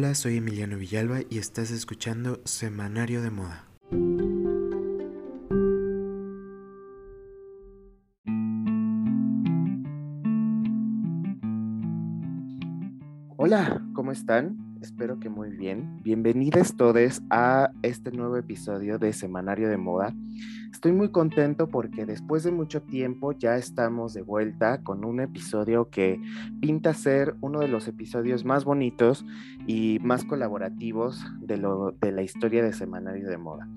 Hola, soy Emiliano Villalba y estás escuchando Semanario de Moda. Hola, ¿cómo están? Espero que muy bien. Bienvenidos todos a este nuevo episodio de Semanario de Moda. Estoy muy contento porque después de mucho tiempo ya estamos de vuelta con un episodio que pinta ser uno de los episodios más bonitos y más colaborativos de, de la historia de Semanario de Moda.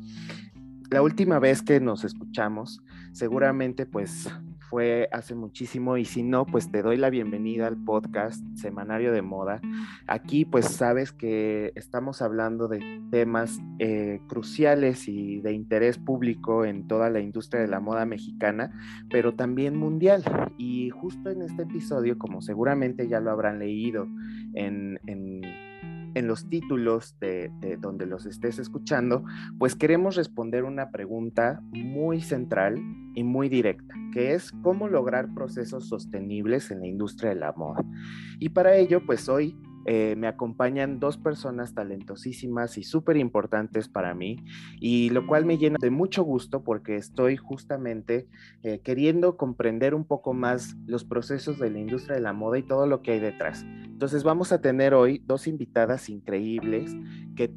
La última vez que nos escuchamos, seguramente pues fue hace muchísimo y si no, pues te doy la bienvenida al podcast Semanario de Moda. Aquí pues sabes que estamos hablando de temas eh, cruciales y de interés público en toda la industria de la moda mexicana, pero también mundial. Y justo en este episodio, como seguramente ya lo habrán leído en, en en los títulos de, donde los estés escuchando, pues queremos responder una pregunta muy central y muy directa, que es cómo lograr procesos sostenibles en la industria de la moda. Y para ello, pues hoy eh, me acompañan dos personas talentosísimas y súper importantes para mí, y lo cual me llena de mucho gusto porque estoy justamente eh, queriendo comprender un poco más los procesos de la industria de la moda y todo lo que hay detrás. Entonces vamos a tener hoy dos invitadas increíbles que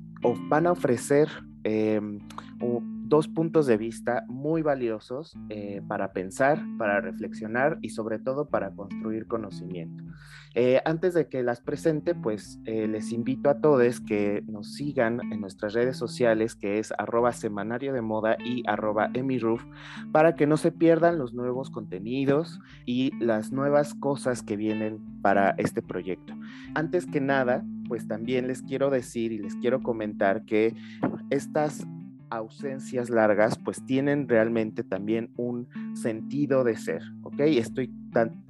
van a ofrecer em, dos puntos de vista muy valiosos eh, para pensar, para reflexionar y sobre todo para construir conocimiento. Eh, antes de que las presente, pues eh, les invito a todos que nos sigan en nuestras redes sociales, que es arroba semanario de moda y arroba emiruf, para que no se pierdan los nuevos contenidos y las nuevas cosas que vienen para este proyecto. Antes que nada, pues también les quiero decir y les quiero comentar que estas ausencias largas pues tienen realmente también un sentido de ser, ¿ok? Estoy,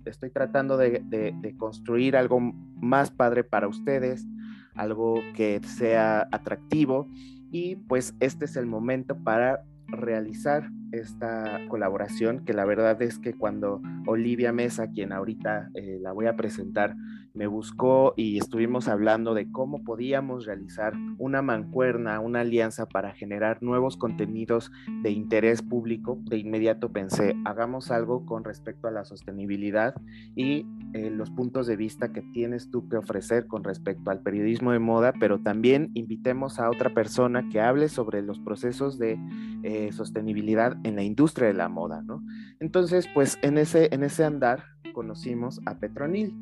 estoy tratando de, de construir algo más padre para ustedes, algo que sea atractivo y pues este es el momento para realizar esta colaboración, que la verdad es que cuando Olivia Mesa, quien ahorita eh, la voy a presentar, me buscó y estuvimos hablando de cómo podíamos realizar una mancuerna, una alianza para generar nuevos contenidos de interés público, de inmediato pensé, hagamos algo con respecto a la sostenibilidad y eh, los puntos de vista que tienes tú que ofrecer con respecto al periodismo de moda, pero también invitemos a otra persona que hable sobre los procesos de eh, sostenibilidad en la industria de la moda, ¿no? Entonces, pues en ese, en ese andar conocimos a Petronil,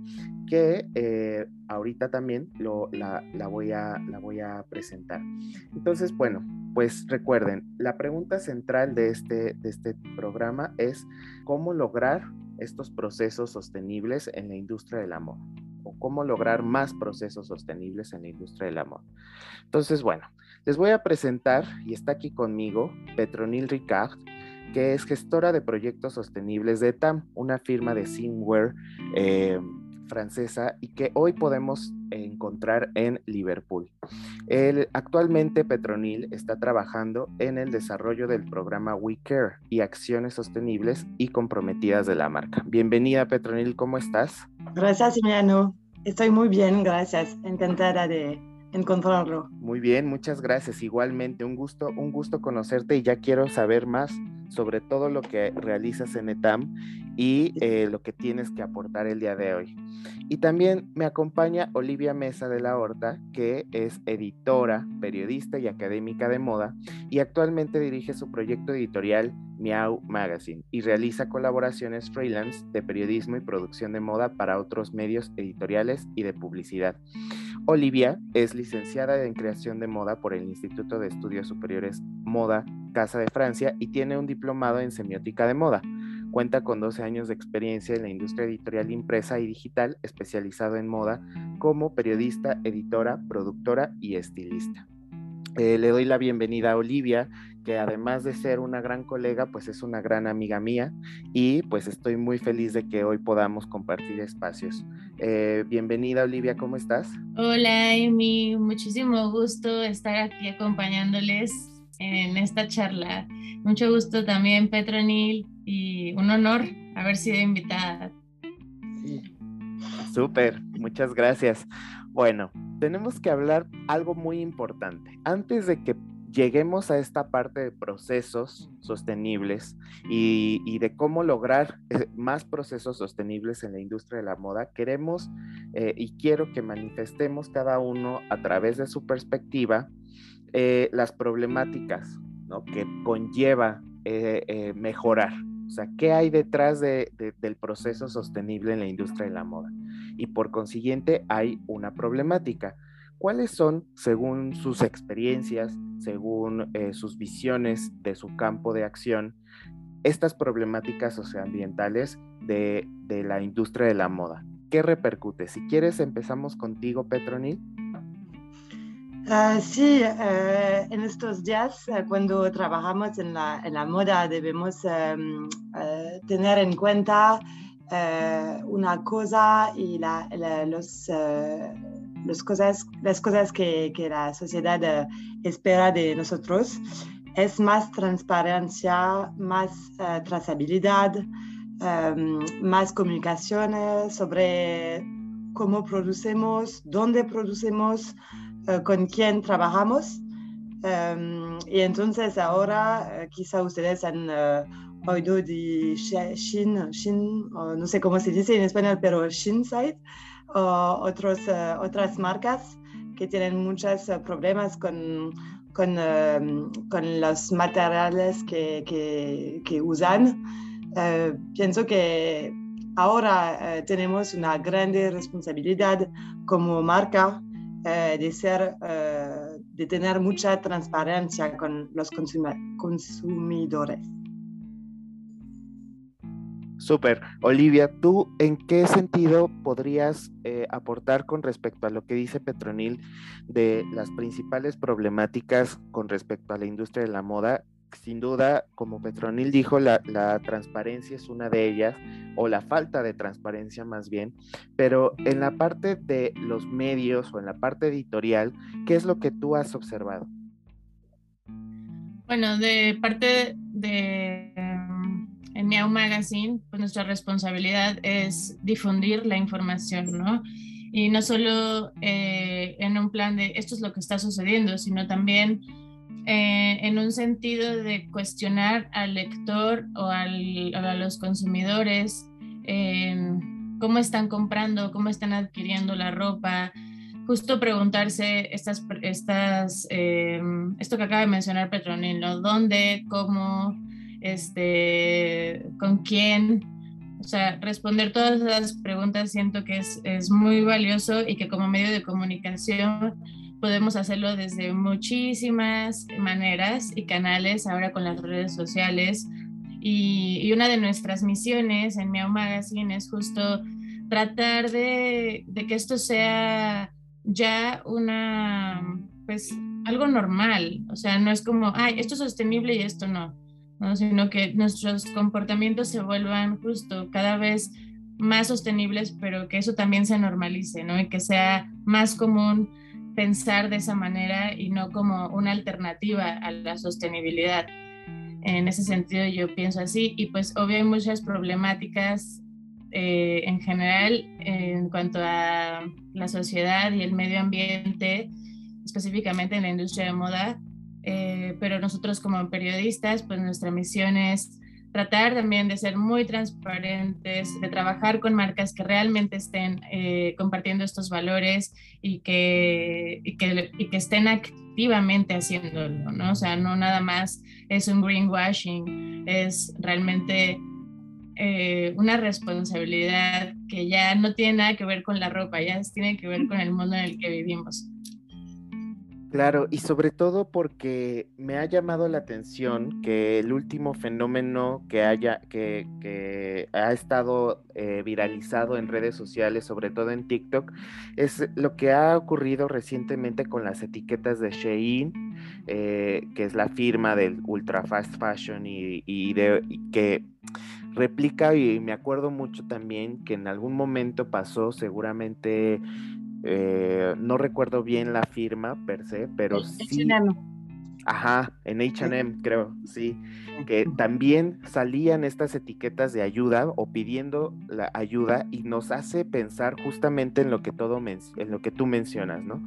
que eh, ahorita también lo, la, voy a, la voy a presentar. Entonces, bueno, pues recuerden, la pregunta central de este, de este programa es cómo lograr estos procesos sostenibles en la industria de la moda o cómo lograr más procesos sostenibles en la industria de la moda. Entonces, bueno, les voy a presentar, y está aquí conmigo, Petronil Ricard, que es gestora de proyectos sostenibles de TAM, una firma de Simware eh, francesa y que hoy podemos encontrar en Liverpool. actualmente Petronil está trabajando en el desarrollo del programa We Care y acciones sostenibles y comprometidas de la marca. Bienvenida Petronil, ¿cómo estás? Gracias, Emiliano. Estoy muy bien, gracias. Encantada de encontrarlo. Muy bien, muchas gracias. Igualmente, un gusto, un gusto conocerte y ya quiero saber más sobre todo lo que realizas en ETAM y eh, lo que tienes que aportar el día de hoy. Y también me acompaña Olivia Mesa de la Horta, que es editora, periodista y académica de moda y actualmente dirige su proyecto editorial Miau Magazine y realiza colaboraciones freelance de periodismo y producción de moda para otros medios editoriales y de publicidad. Olivia es licenciada en creación de moda por el Instituto de Estudios Superiores Moda Casa de Francia y tiene un diplomado en semiótica de moda. Cuenta con 12 años de experiencia en la industria editorial impresa y digital, especializado en moda como periodista, editora, productora y estilista. Eh, le doy la bienvenida a Olivia, que además de ser una gran colega, pues es una gran amiga mía y pues estoy muy feliz de que hoy podamos compartir espacios. Eh, bienvenida Olivia, ¿cómo estás? Hola Amy, muchísimo gusto estar aquí acompañándoles en esta charla. Mucho gusto también Petronil y un honor haber sido invitada. Súper, muchas gracias. Bueno, tenemos que hablar algo muy importante. Antes de que lleguemos a esta parte de procesos sostenibles y, de cómo lograr eh, más procesos sostenibles en la industria de la moda, queremos eh, y quiero que manifestemos cada uno a través de su perspectiva eh, las problemáticas que conlleva mejorar. O sea, ¿qué hay detrás del proceso sostenible en la industria de la moda? Y por consiguiente hay una problemática. ¿Cuáles son, según sus experiencias, según eh, sus visiones de su campo de acción, estas problemáticas socioambientales de, de la industria de la moda? ¿Qué repercute? Si quieres, empezamos contigo, Petronil. Uh, sí, uh, en estos días, uh, cuando trabajamos en la, en la moda, debemos um, tener en cuenta una cosa y la, los las cosas, las cosas que, que la sociedad eh, espera de nosotros es más transparencia, más uh, trazabilidad, um, más comunicaciones sobre cómo producemos, dónde producemos, uh, con quién trabajamos. Um, y entonces ahora uh, quizá ustedes han oído de Shin, no sé cómo se dice en español, pero Shinside otros, eh, otras marcas que tienen muchos eh, problemas con, con, em, con, los materiales que, que, usan. Eh, pienso que ahora tenemos una grande responsabilidad como marca de, ser, de tener mucha transparencia con los consumidores. Súper. Olivia, ¿tú en qué sentido podrías eh, aportar con respecto a lo que dice Petronil de las principales problemáticas con respecto a la industria de la moda? Sin duda, como Petronil dijo, la, transparencia es una de ellas, o la falta de transparencia más bien, pero en la parte de los medios o en la parte editorial, ¿qué es lo que tú has observado? Bueno, de parte de en Meow Magazine, pues nuestra responsabilidad es difundir la información, ¿no? Y no solo eh, en un plan de esto es lo que está sucediendo, sino también eh, en un sentido de cuestionar al lector o al, a los consumidores cómo están comprando, cómo están adquiriendo la ropa, justo preguntarse estas, estas, eh, esto que acaba de mencionar Petronilo, ¿dónde, cómo, este, con quién. O sea, responder todas esas preguntas siento que es, es muy valioso y que como medio de comunicación podemos hacerlo desde muchísimas maneras y canales, ahora con las redes sociales. Y, y una de nuestras misiones en Meow Magazine es justo tratar de, de, que esto sea ya una, pues, algo normal. O sea, no es como, ay, esto es sostenible y esto no sino que nuestros comportamientos se vuelvan justo cada vez más sostenibles, pero que eso también se normalice, ¿no? y que sea más común pensar de esa manera y no como una alternativa a la sostenibilidad. En ese sentido yo pienso así y pues obvio hay muchas problemáticas eh, en general en cuanto a la sociedad y el medio ambiente, específicamente en la industria de moda, eh, pero nosotros como periodistas, pues nuestra misión es tratar también de ser muy transparentes, de trabajar con marcas que realmente estén eh, compartiendo estos valores y que, y que, y que, estén activamente haciéndolo, ¿no? O sea, no nada más es un greenwashing, es realmente eh, una responsabilidad que ya no tiene nada que ver con la ropa, ya tiene que ver con el mundo en el que vivimos. Claro, y sobre todo porque me ha llamado la atención que el último fenómeno que haya, que, que ha estado eh, viralizado en redes sociales, sobre todo en TikTok, es lo que ha ocurrido recientemente con las etiquetas de Shein, eh, que es la firma del ultra fast fashion y, y, de, y que replica, y me acuerdo mucho también que en algún momento pasó seguramente eh, no recuerdo bien la firma per se, pero sí. Ajá, en HM creo, sí, que también salían estas etiquetas de ayuda o pidiendo la ayuda y nos hace pensar justamente en lo que todo en lo que tú mencionas, ¿no?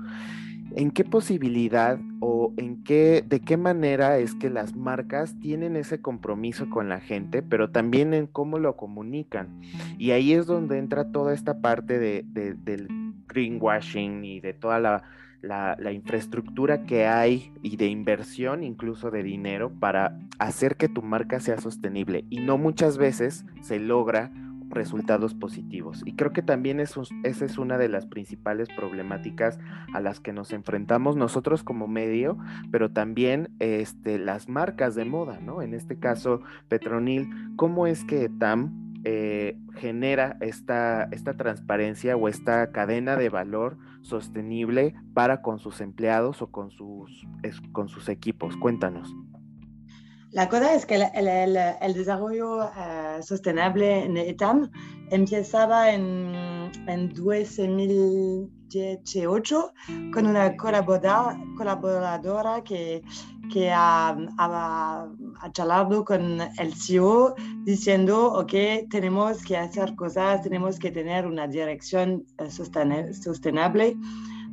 ¿En qué posibilidad o en qué, de qué manera es que las marcas tienen ese compromiso con la gente, pero también en cómo lo comunican? Y ahí es donde entra toda esta parte de, del greenwashing y de toda la, la, infraestructura que hay y de inversión, incluso de dinero, para hacer que tu marca sea sostenible. Y no muchas veces se logra resultados positivos. Y creo que también esa es una de las principales problemáticas a las que nos enfrentamos nosotros como medio, pero también este, las marcas de moda, ¿no? En este caso, Petronil, ¿cómo es que TAM eh, genera esta, esta transparencia o esta cadena de valor sostenible para con sus empleados o con sus, con sus equipos? Cuéntanos. La cosa es que el, desarrollo eh, sostenible en ETAM empezaba en, en 2018 con una colaboradora que, que ha, ha, charlado con el CEO diciendo, ok, tenemos que hacer cosas, tenemos que tener una dirección eh, sostenible,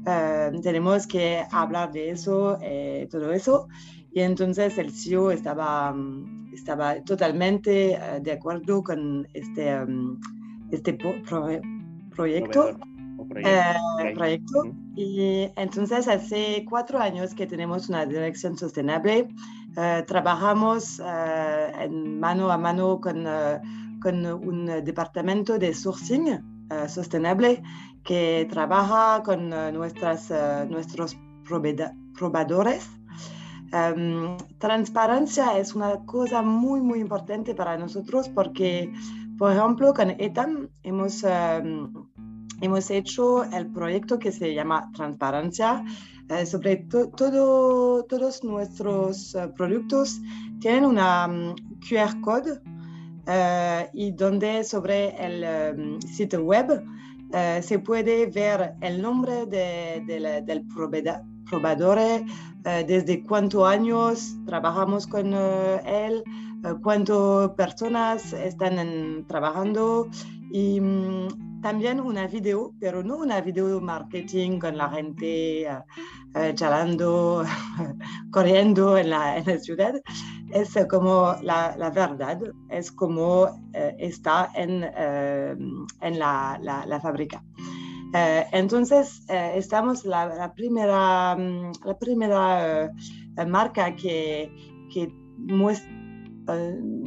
eh, tenemos que hablar de eso, todo eso. Y entonces el CEO estaba, mm, estaba totalmente eh, de acuerdo con este, mm, este proyecto. proyecto. Eh, y entonces hace cuatro años que tenemos una dirección sostenible. Eh, trabajamos en mano a mano con, con un departamento de sourcing sostenible que trabaja con nuestras, nuestros proveedores. Em, transparencia es una cosa muy, muy importante para nosotros porque, por ejemplo, con ETAM hemos, em, hemos hecho el proyecto que se llama Transparencia. Eh, sobre todo, todos nuestros eh, productos tienen una mm, QR code eh, y donde sobre el em, sitio web se puede ver el nombre de, del proveedor desde cuántos años trabajamos con él, cuántas personas están trabajando y mm, también una video, pero no una video marketing con la gente charlando, corriendo en la, en la, ciudad. Es como la, la verdad, es como está en, en la, la fábrica. Eh, entonces, eh, estamos la, primera, mm, la primera eh, marca que, que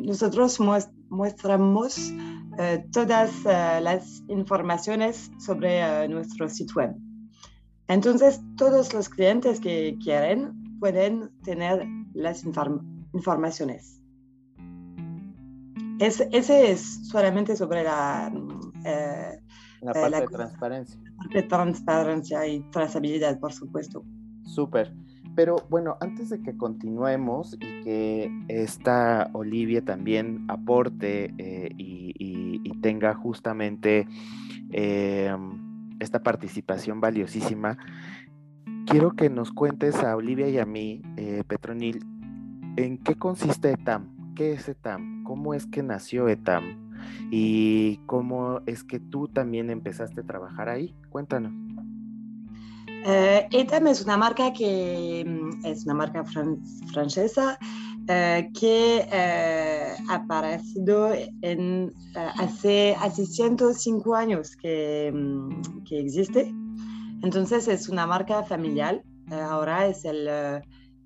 nosotros mostramos todas las informaciones sobre nuestro sitio web. Entonces, todos los clientes que quieren pueden tener las informaciones. ese es solamente sobre la la eh, parte de transparencia. de transparencia y trazabilidad, por supuesto. Súper. Pero bueno, antes de que continuemos y que esta Olivia también aporte eh, y, tenga justamente em, esta participación valiosísima, quiero que nos cuentes a Olivia y a mí, eh, Petronil, en qué consiste ETAM, qué es ETAM, cómo es que nació ETAM, y cómo es que tú también empezaste a trabajar ahí. Cuéntanos. Eh, ETAM es una marca que mm, es una marca francesa eh, que eh, ha aparecido en, hace, hace 105 años que, mm, que, existe. Entonces es una marca familiar. ahora es el,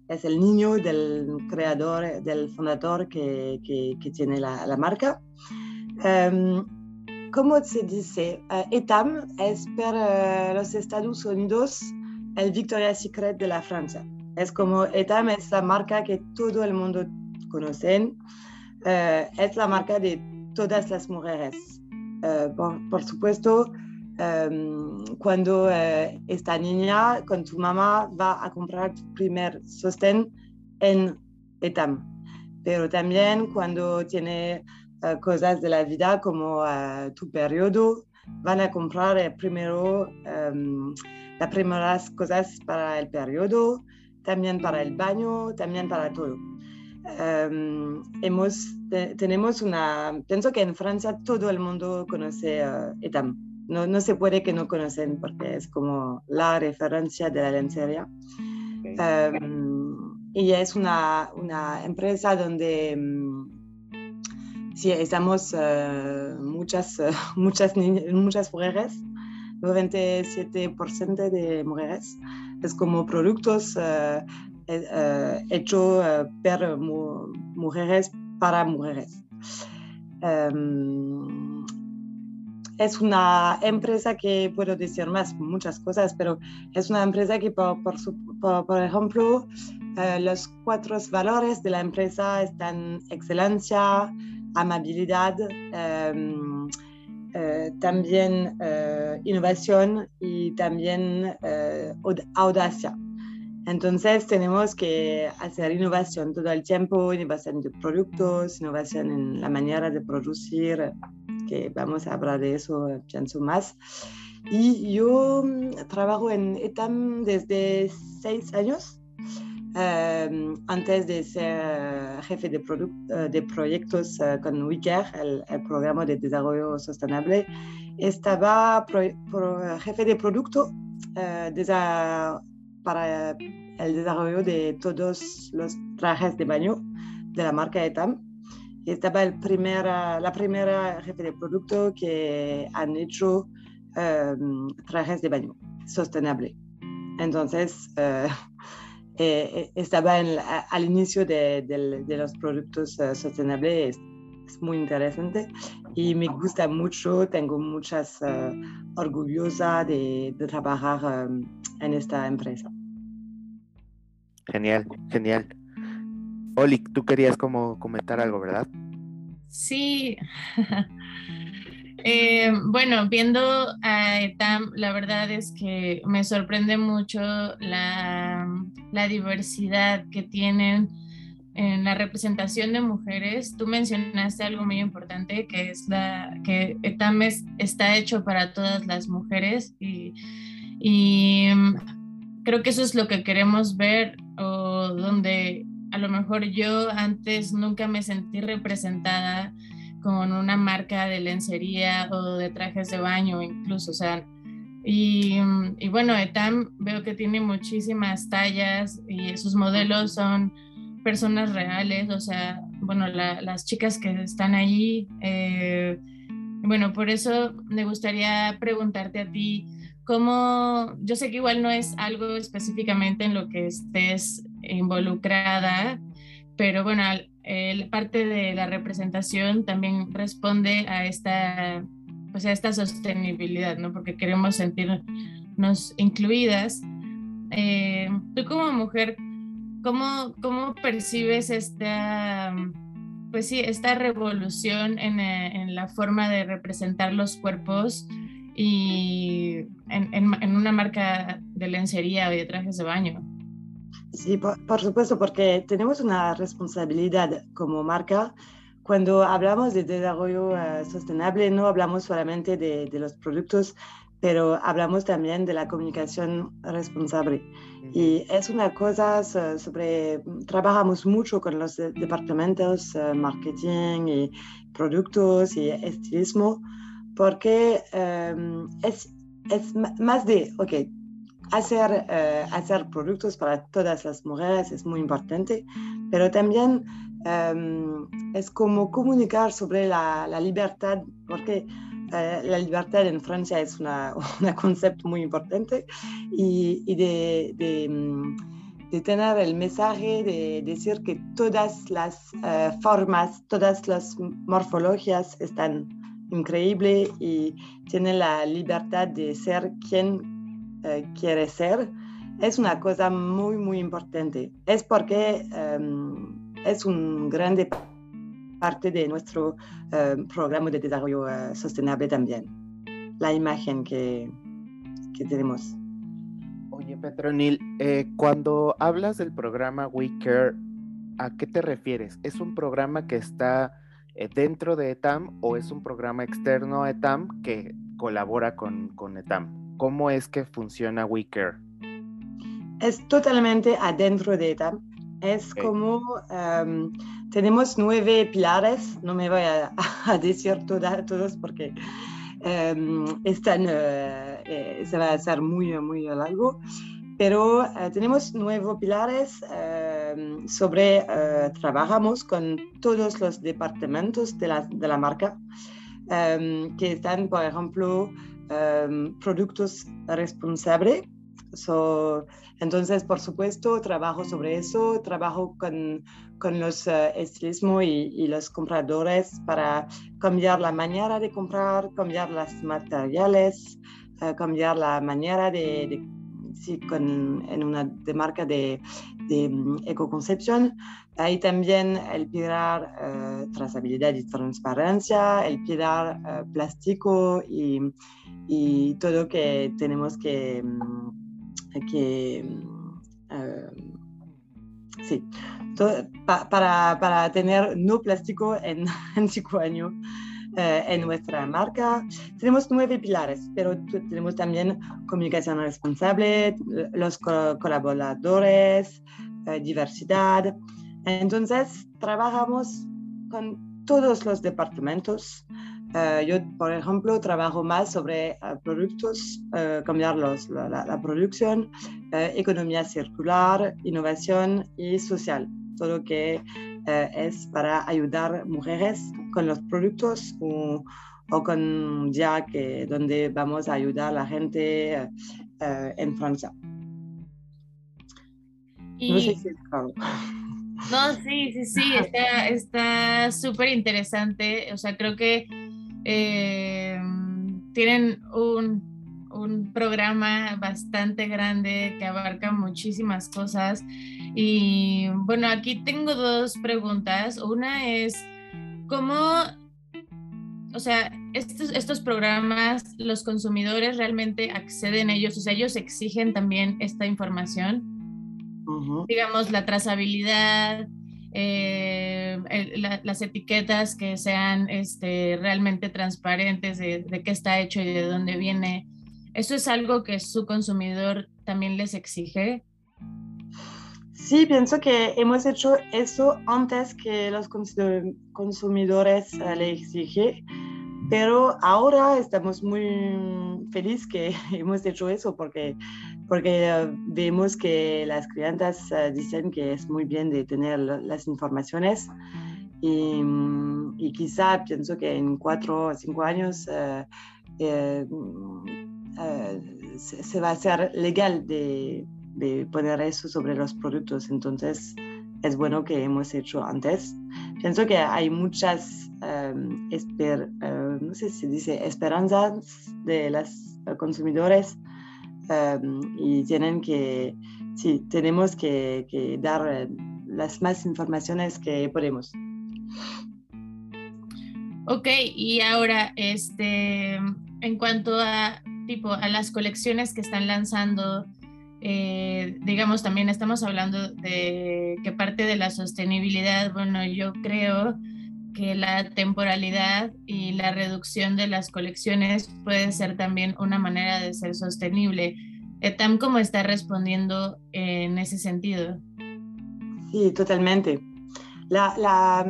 es el niño del creador, del fundador que, que, tiene la, la marca. Um, como se dice, uh, ETAM es para los Estados Unidos el Victoria's Secret de la Francia. Es como ETAM es la marca que todo el mundo conoce. Uh, es la marca de todas las mujeres. Uh, por, supuesto, um, cuando esta niña con tu mamá va a comprar tu primer sostén en ETAM. Pero también cuando tiene eh, cosas de la vida como tu periodo, van a comprar primero um, las primeras cosas para el periodo también para el baño, también para todo. Em, hemos, tenemos una, pienso que en Francia todo el mundo conoce ETAM. No, no, se puede que no conocen porque es como la referencia de la lencería. Em, y es una, una empresa donde mm, sí, estamos uh, muchas, uh, muchas, muchas mujeres, 97% de mujeres. Es como productos uh, hechos por mujeres para mujeres. Um, es una empresa que puedo decir más, muchas cosas, pero es una empresa que, por, ejemplo, eh, los cuatro valores de la empresa están excelencia, amabilidad, em, eh, también eh, innovación y también audacia. Entonces tenemos que hacer innovación todo el tiempo, innovación de productos, innovación en la manera de producir, que vamos a hablar de eso, pienso más. Y yo mm, trabajo en ETAM desde seis años Em, antes de ser jefe de, eh, de proyectos uh, con WICAR, el, el, programa de desarrollo sostenible, estaba jefe de producto uh, para el desarrollo de todos los trajes de baño de la marca ETAM. Estaba el primer, la primera jefe de producto que han hecho um, trajes de baño sostenible. Entonces, eh, eh, estaba al inicio de, los productos uh, sostenibles. Es, muy interesante y me gusta mucho. Tengo muchas uh, orgullosa de, trabajar um, en esta empresa. Genial, genial. Oli, tú querías como comentar algo, ¿verdad? Sí. Eh, bueno, viendo a ETAM, la verdad es que me sorprende mucho la, diversidad que tienen en la representación de mujeres. Tú mencionaste algo muy importante, que es la que ETAM está hecho para todas las mujeres y, y mm, creo que eso es lo que queremos ver o donde a lo mejor yo antes nunca me sentí representada con una marca de lencería o de trajes de baño incluso, o sea, y, bueno, Etam veo que tiene muchísimas tallas y sus modelos son personas reales, o sea, bueno, las chicas que están allí, eh, bueno, por eso me gustaría preguntarte a ti, ¿cómo, yo sé que igual no es algo específicamente en lo que estés involucrada, pero bueno, parte de la representación también responde a esta, pues a esta sostenibilidad, ¿no? Porque queremos sentirnos incluidas. Eh, tú como mujer, ¿cómo, ¿cómo percibes esta, pues sí, esta revolución en, en la forma de representar los cuerpos y en, en una marca de lencería o de trajes de baño? Sí, por, supuesto, porque tenemos una responsabilidad como marca. Cuando hablamos de desarrollo eh, sostenible, no hablamos solamente de, de, los productos, pero hablamos también de la comunicación responsable. Y es una cosa sobre, trabajamos mucho con los departamentos uh, marketing y productos y estilismo, porque um, es, es más de, ok, hacer, eh, hacer productos para todas las mujeres es muy importante, pero también em, es como comunicar sobre la, la libertad, porque eh, la libertad en Francia es un concepto muy importante y, de, mm, de, tener el mensaje de decir que todas las uh, formas, todas las morfologías están increíbles y tienen la libertad de ser quien eh, quiere ser, es una cosa muy, muy importante. Es porque em, es un grande parte de nuestro em, programa de desarrollo uh, sostenible también, la imagen que, que tenemos. Oye, Petronil, eh, cuando hablas del programa We Care, ¿a qué te refieres? ¿Es un programa que está dentro de ETAM o es un programa externo a ETAM que colabora con, con ETAM? ¿Cómo es que funciona WeCare? Es totalmente adentro de ETAM. Es como em, tenemos nueve pilares, no me voy a, decir todos porque em, están, eh, eh, se va a hacer muy, muy largo, pero eh, tenemos nueve pilares em, sobre, trabajamos con todos los departamentos de la, de la marca, que están, por ejemplo, productos responsables. entonces, por supuesto, trabajo sobre eso, trabajo con, con los uh, estilismo y, los compradores para cambiar la manera de comprar, cambiar los materiales, uh, cambiar la manera de, sí, con, en una de marca de, de um, ecoconcepción. Ahí también el pilar uh, trazabilidad y transparencia, el pilar plástico y, y, todo que tenemos que, que sí, para, para, tener no plástico en, en cinco años eh, en nuestra marca. Tenemos nueve pilares, pero tenemos también comunicación responsable, los colaboradores, eh, diversidad. Entonces, trabajamos con todos los departamentos eh, yo, por ejemplo, trabajo más sobre eh, productos, uh, cambiar los, la, producción, economía circular, innovación y social. Todo que es para ayudar mujeres con los productos o, o, con ya que donde vamos a ayudar a la gente en Francia. No sé si es claro. No, sí, sí, sí, está súper interesante. O sea, creo que eh, tienen un, programa bastante grande que abarca muchísimas cosas. Y bueno, aquí tengo dos preguntas. Una es, ¿cómo, o sea, estos, estos programas, los consumidores realmente acceden a ellos? O sea, ellos exigen también esta información. Digamos, la trazabilidad, eh, las etiquetas que sean este, realmente transparentes de, qué está hecho y de dónde viene. ¿Eso es algo que su consumidor también les exige? Sí, pienso que hemos hecho eso antes que los consumidores eh, le exigen, pero ahora estamos muy felices que hemos hecho eso porque porque vemos que las clientas eh, dicen que es muy bien de tener las informaciones y, y, quizá pienso que en cuatro o cinco años eh, se, va a hacer legal de, de, poner eso sobre los productos. Entonces es bueno que hemos hecho antes. Pienso que hay muchas, esper, no sé si dice, esperanzas de los consumidores Em, y tienen que, sí, tenemos que, dar eh, las más informaciones que podemos. Ok, y ahora, este, en cuanto a, tipo, a las colecciones que están lanzando, eh, digamos, también estamos hablando de que parte de la sostenibilidad, bueno, yo creo que la temporalidad y la reducción de las colecciones puede ser también una manera de ser sostenible. ¿Etam cómo está respondiendo en ese sentido? Sí, totalmente. La, la,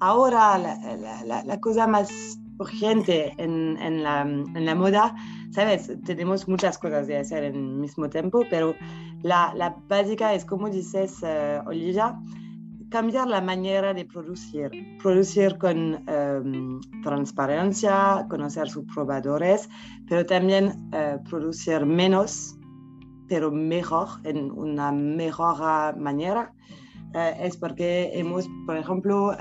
ahora la, la, cosa más urgente en, en, en, la, moda, sabes, tenemos muchas cosas de hacer en mismo tiempo, pero la, básica es, como dices, uh, Olivia, cambiar la manera de producir, producir con em, transparencia, conocer sus probadores, pero también eh, producir menos, pero mejor, en una mejor manera. Eh, es porque hemos, por ejemplo,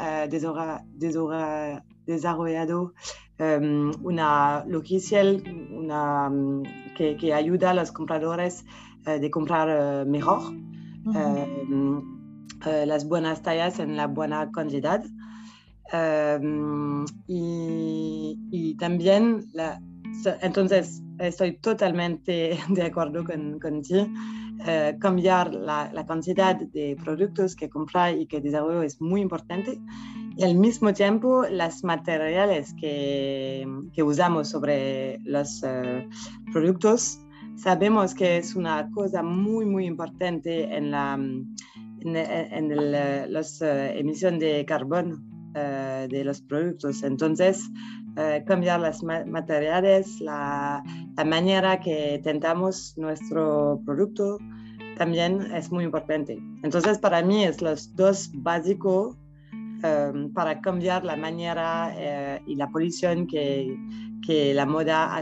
desarrollado um, una logiciel una, que, que, ayuda a los compradores de comprar mejor. Eh, las buenas tallas en la buena cantidad. Em, y, también, la, entonces, estoy totalmente de acuerdo con, con ti. Eh, cambiar la, cantidad de productos que comprar y que desarrollo es muy importante. Y al mismo tiempo, los materiales que, usamos sobre los eh, productos sabemos que es una cosa muy, muy importante en la en, las emisiones de carbono de los productos. Entonces, cambiar los materiales, la, manera que tentamos nuestro producto, también es muy importante. Entonces, para mí es los dos básicos um, para cambiar la manera uh, y la polución que, que la moda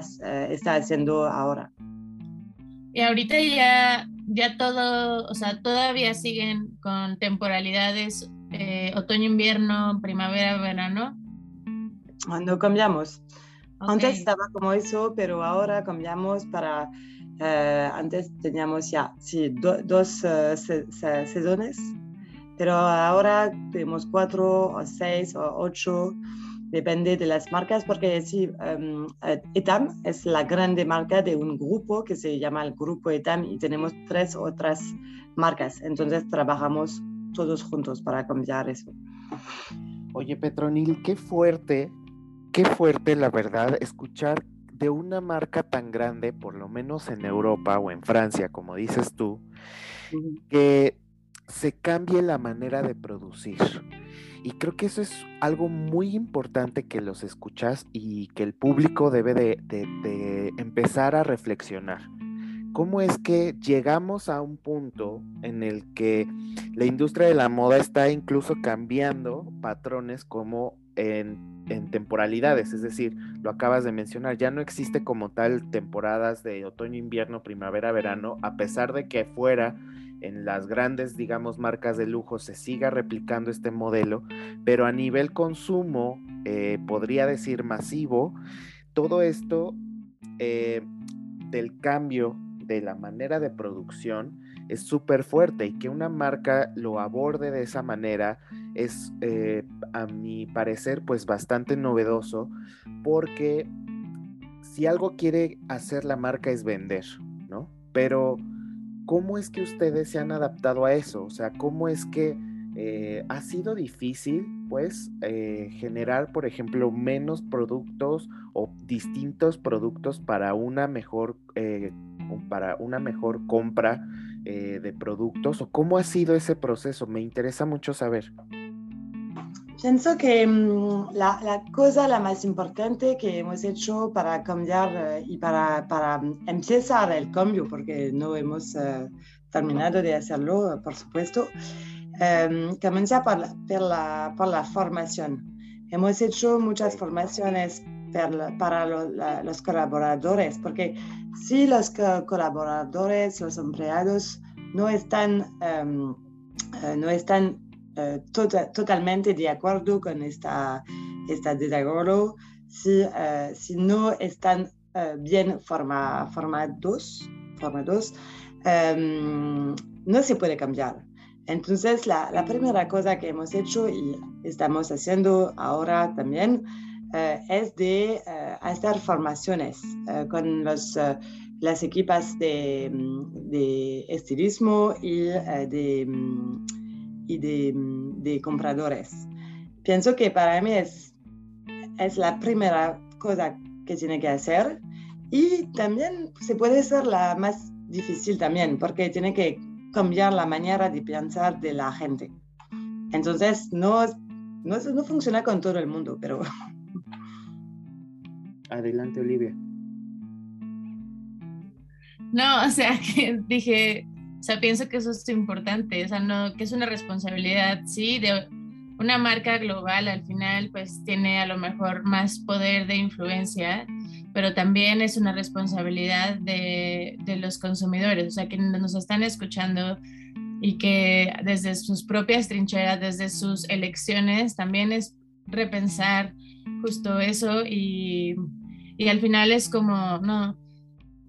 está haciendo ahora. Y ahorita ya, ya todo, o sea, todavía siguen con temporalidades eh, otoño, invierno, primavera, verano. No cambiamos. Okay. Antes estaba como eso, pero ahora cambiamos para Uh, antes teníamos ya sí, do, dos uh, se, se, sezones, pero ahora tenemos cuatro o seis o ocho, depende de las marcas, porque sí, um, Etam es la grande marca de un grupo que se llama el Grupo Etam y tenemos tres otras marcas, entonces trabajamos todos juntos para cambiar eso. Oye, Petronil, qué fuerte, qué fuerte la verdad escuchar de una marca tan grande, por lo menos en Europa o en Francia, como dices tú, que se cambie la manera de producir. Y creo que eso es algo muy importante que los escuchas y que el público debe de, de empezar a reflexionar. ¿Cómo es que llegamos a un punto en el que la industria de la moda está incluso cambiando patrones como en temporalidades, es decir, lo acabas de mencionar, ya no existe como tal temporadas de otoño, invierno, primavera, verano, a pesar de que fuera en las grandes, digamos, marcas de lujo se siga replicando este modelo, pero a nivel consumo, eh, podría decir masivo, todo esto eh, del cambio de la manera de producción es súper fuerte y que una marca lo aborde de esa manera es, eh, a mi parecer, pues bastante novedoso porque si algo quiere hacer la marca es vender, ¿no? Pero, ¿cómo es que ustedes se han adaptado a eso? O sea, ¿cómo es que eh, ha sido difícil, pues, eh, generar, por ejemplo, menos productos o distintos productos para una mejor, para una mejor compra de productos? ¿O cómo ha sido ese proceso? Me interesa mucho saber. Pienso que mm, la, la, cosa la más importante que hemos hecho para cambiar eh, y para, para, empezar el cambio, porque no hemos uh, terminado de hacerlo, por supuesto, um, comenzó por, por, la, por la formación. Hemos hecho muchas formaciones per, para lo, la, los colaboradores, porque si los colaboradores, los empleados no están, um, no están uh, tota, totalmente de acuerdo con esta, esta desacuerdo si, uh, si no están uh, bien forma, formados, formados um, no se puede cambiar. Entonces, la, la, primera cosa que hemos hecho y estamos haciendo ahora también es de hacer formaciones con los, las equipas de, de estilismo y de y de, de, compradores. Pienso que para mí es, es la primera cosa que tiene que hacer y también se puede ser la más difícil también porque tiene que cambiar la manera de pensar de la gente. Entonces, no, no, no funciona con todo el mundo, pero... Adelante, Olivia. No, o sea, que dije, o sea, pienso que eso es importante, o sea, no, que es una responsabilidad, sí, de una marca global al final, pues tiene a lo mejor más poder de influencia, pero también es una responsabilidad de, de los consumidores, o sea, que nos están escuchando y que desde sus propias trincheras, desde sus elecciones, también es repensar justo eso y, y al final es como, no,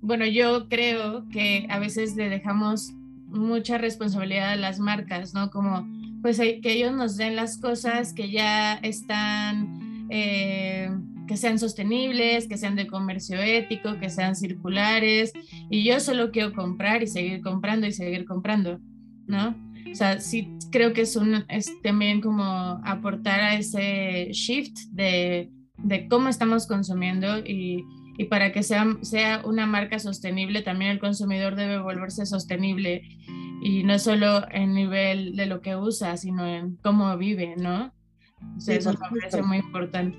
bueno, yo creo que a veces le dejamos mucha responsabilidad a las marcas, ¿no? Como pues que ellos nos den las cosas que ya están, eh, que sean sostenibles, que sean de comercio ético, que sean circulares, y yo solo quiero comprar y seguir comprando y seguir comprando, ¿no? O sea, sí creo que es, un, es también como aportar a ese shift de, de cómo estamos consumiendo y, y para que sea, sea una marca sostenible, también el consumidor debe volverse sostenible y no solo en nivel de lo que usa, sino en cómo vive, ¿no? eso me parece muy importante.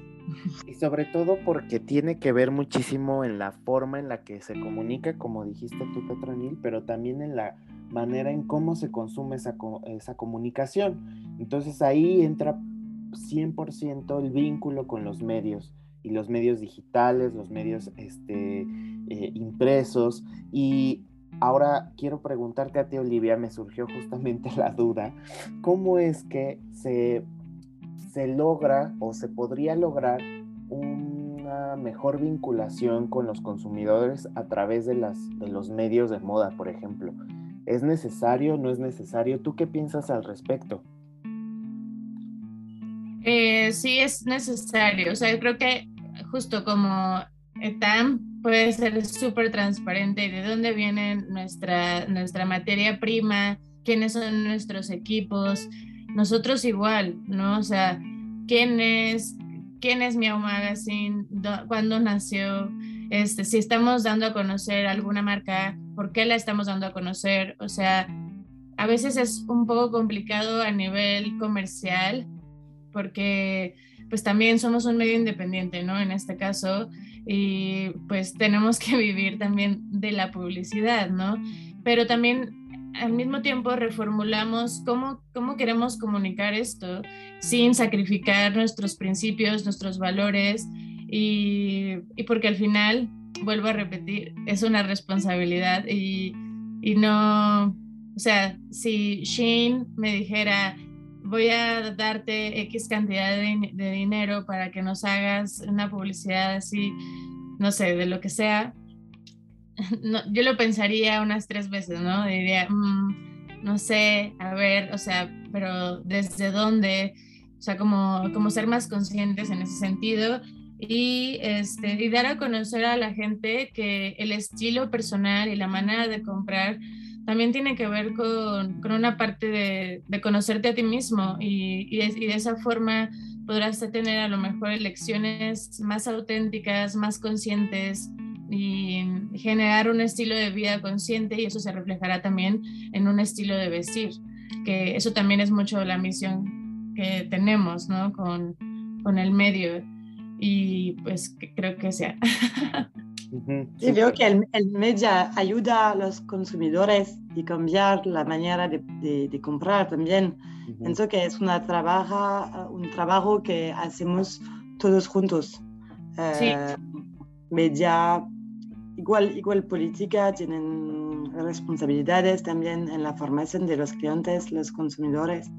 Y sobre todo porque tiene que ver muchísimo en la forma en la que se comunica, como dijiste tú, Petronil, pero también en la manera en cómo se consume esa, esa comunicación. Entonces ahí entra 100% el vínculo con los medios y los medios digitales, los medios este, eh, impresos. Y ahora quiero preguntarte a ti, Olivia, me surgió justamente la duda, ¿cómo es que se, se logra o se podría lograr una mejor vinculación con los consumidores a través de, las, de los medios de moda, por ejemplo? ¿Es necesario? ¿No es necesario? ¿Tú qué piensas al respecto? Eh, sí es necesario. O sea, creo que justo como ETAM puede ser súper transparente de dónde viene nuestra, nuestra materia prima, quiénes son nuestros equipos. Nosotros igual, ¿no? O sea, quién es, quién es Miau Magazine, cuándo nació, este, si estamos dando a conocer alguna marca, por qué la estamos dando a conocer. O sea, a veces es un poco complicado a nivel comercial porque pues también somos un medio independiente, ¿no? En este caso, y pues tenemos que vivir también de la publicidad, ¿no? Pero también al mismo tiempo reformulamos cómo, cómo queremos comunicar esto sin sacrificar nuestros principios, nuestros valores y, y porque al final, vuelvo a repetir, es una responsabilidad y, y no, o sea, si Shane me dijera, voy a darte X cantidad de, dinero para que nos hagas una publicidad así, no sé, de lo que sea, yo lo pensaría unas tres veces, ¿no? Diría, mm, no sé, a ver, o sea, pero ¿desde dónde? O sea, como, como ser más conscientes en ese sentido y, este, y dar a conocer a la gente que el estilo personal y la manera de comprar también tiene que ver con, con una parte de, conocerte a ti mismo y, y, de, y, de, esa forma podrás tener a lo mejor elecciones más auténticas, más conscientes y generar un estilo de vida consciente y eso se reflejará también en un estilo de vestir, que eso también es mucho la misión que tenemos ¿no? con, con el medio y pues creo que sea. Sí, veo que el, el, media ayuda a los consumidores y cambiar la manera de, de, comprar también. Pienso que es una trabaja, un trabajo que hacemos todos juntos. Sí. Eh, media, igual, igual política, tienen responsabilidades también en la formación de los clientes, los consumidores.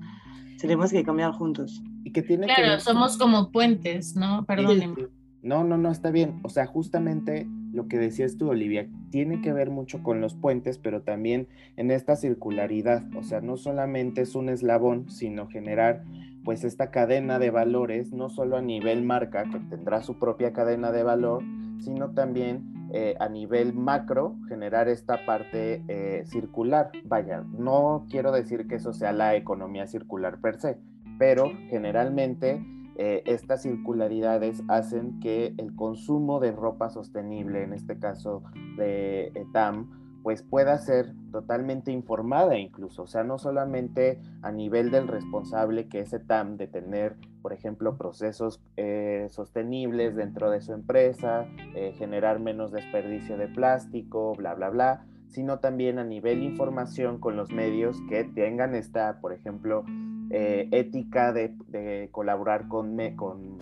Tenemos que cambiar juntos. Y que tiene claro, somos como puentes, ¿no? Perdónenme. No, no, no, está bien. O sea, justamente lo que decías tú, Olivia, tiene que ver mucho con los puentes, pero también en esta circularidad. O sea, no solamente es un eslabón, sino generar pues esta cadena de valores, no solo a nivel marca, que tendrá su propia cadena de valor, sino también eh, a nivel macro, generar esta parte eh, circular. Vaya, no quiero decir que eso sea la economía circular per se, pero generalmente eh, estas circularidades hacen que el consumo de ropa sostenible, en este caso de ETAM, pues pueda ser totalmente informada incluso, o sea, no solamente a nivel del responsable que es ETAM de tener, por ejemplo, procesos eh, sostenibles dentro de su empresa, eh, generar menos desperdicio de plástico, bla, bla, bla, sino también a nivel información con los medios que tengan esta, por ejemplo, eh, ética de, colaborar con, con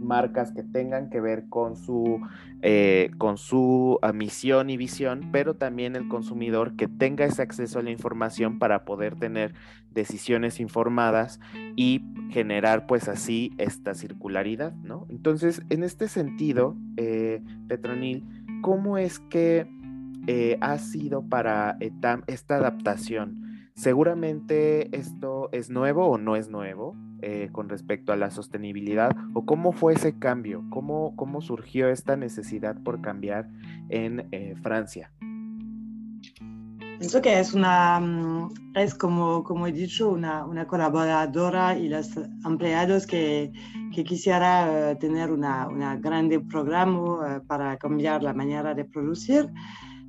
marcas que tengan que ver con su, eh, con su misión y visión, pero también el consumidor que tenga ese acceso a la información para poder tener decisiones informadas y generar pues así esta circularidad, ¿no? Entonces, en este sentido, eh, Petronil, ¿cómo es que ha sido para ETAM esta adaptación? Seguramente esto es nuevo o no es nuevo eh, con respecto a la sostenibilidad o cómo fue ese cambio, cómo, cómo surgió esta necesidad por cambiar en eh, Francia. Pienso que es una, mm, es como, como he dicho, una, una colaboradora y los empleados que, que quisiera uh, tener una, una, grande programa uh, para cambiar la manera de producir.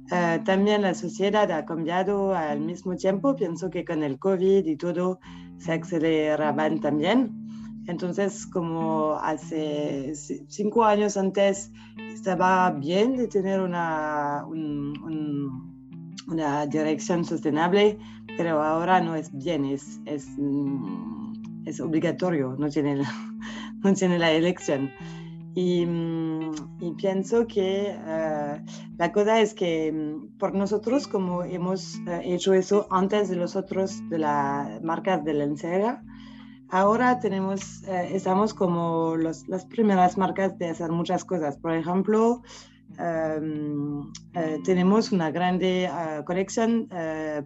Uh, también la sociedad ha cambiado al mismo tiempo. Pienso que con el COVID y todo se aceleraban también. Entonces, como hace cinco años antes estaba bien de tener una, un, un, una dirección sostenible, pero ahora no es bien, es, es, mm, obligatorio, no tiene, no tiene la elección. Y, mm, y pienso que uh, la cosa es que mm, por nosotros, como hemos uh, hecho eso antes de los otros de las marcas de lencería, Ahora tenemos, eh, estamos como las primeras marcas de hacer muchas cosas. Por ejemplo, um, eh, tenemos una grande uh, colección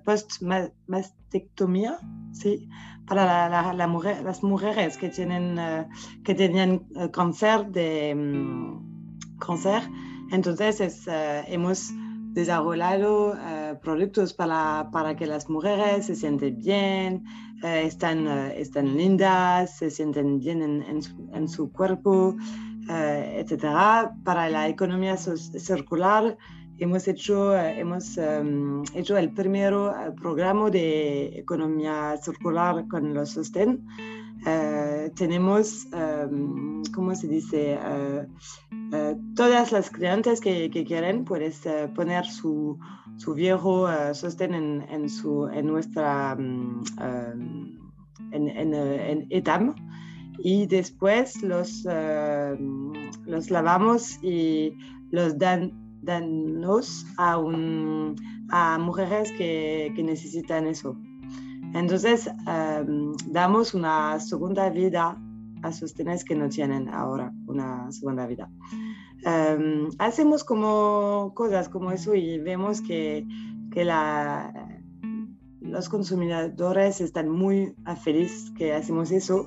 post-mastectomía, ¿sí? Para la, mujer, las mujeres que, tienen, uh, que tenían cáncer de um, cáncer. Entonces es, hemos desarrollado productos para, para que las mujeres se sienten bien, eh, están, eh, están lindas, se sienten bien en, en, su, en su, cuerpo, eh, etcétera. Para la economía circular hemos hecho, hemos, um, hecho el primer programa de economía circular con los sostén. Uh, tenemos, um, ¿cómo se dice? Uh, uh, todas las clientes que, que quieren puedes poner su, su viejo sostén en, en, su, en nuestra um, en, en, en, ETAM y después los, los lavamos y los dan, danos a, mujeres que, necesitan eso. Entonces, um, damos una segunda vida a sostenes que no tienen ahora una segunda vida. Um, hacemos como cosas como eso y vemos que, los consumidores están muy felices que hacemos eso,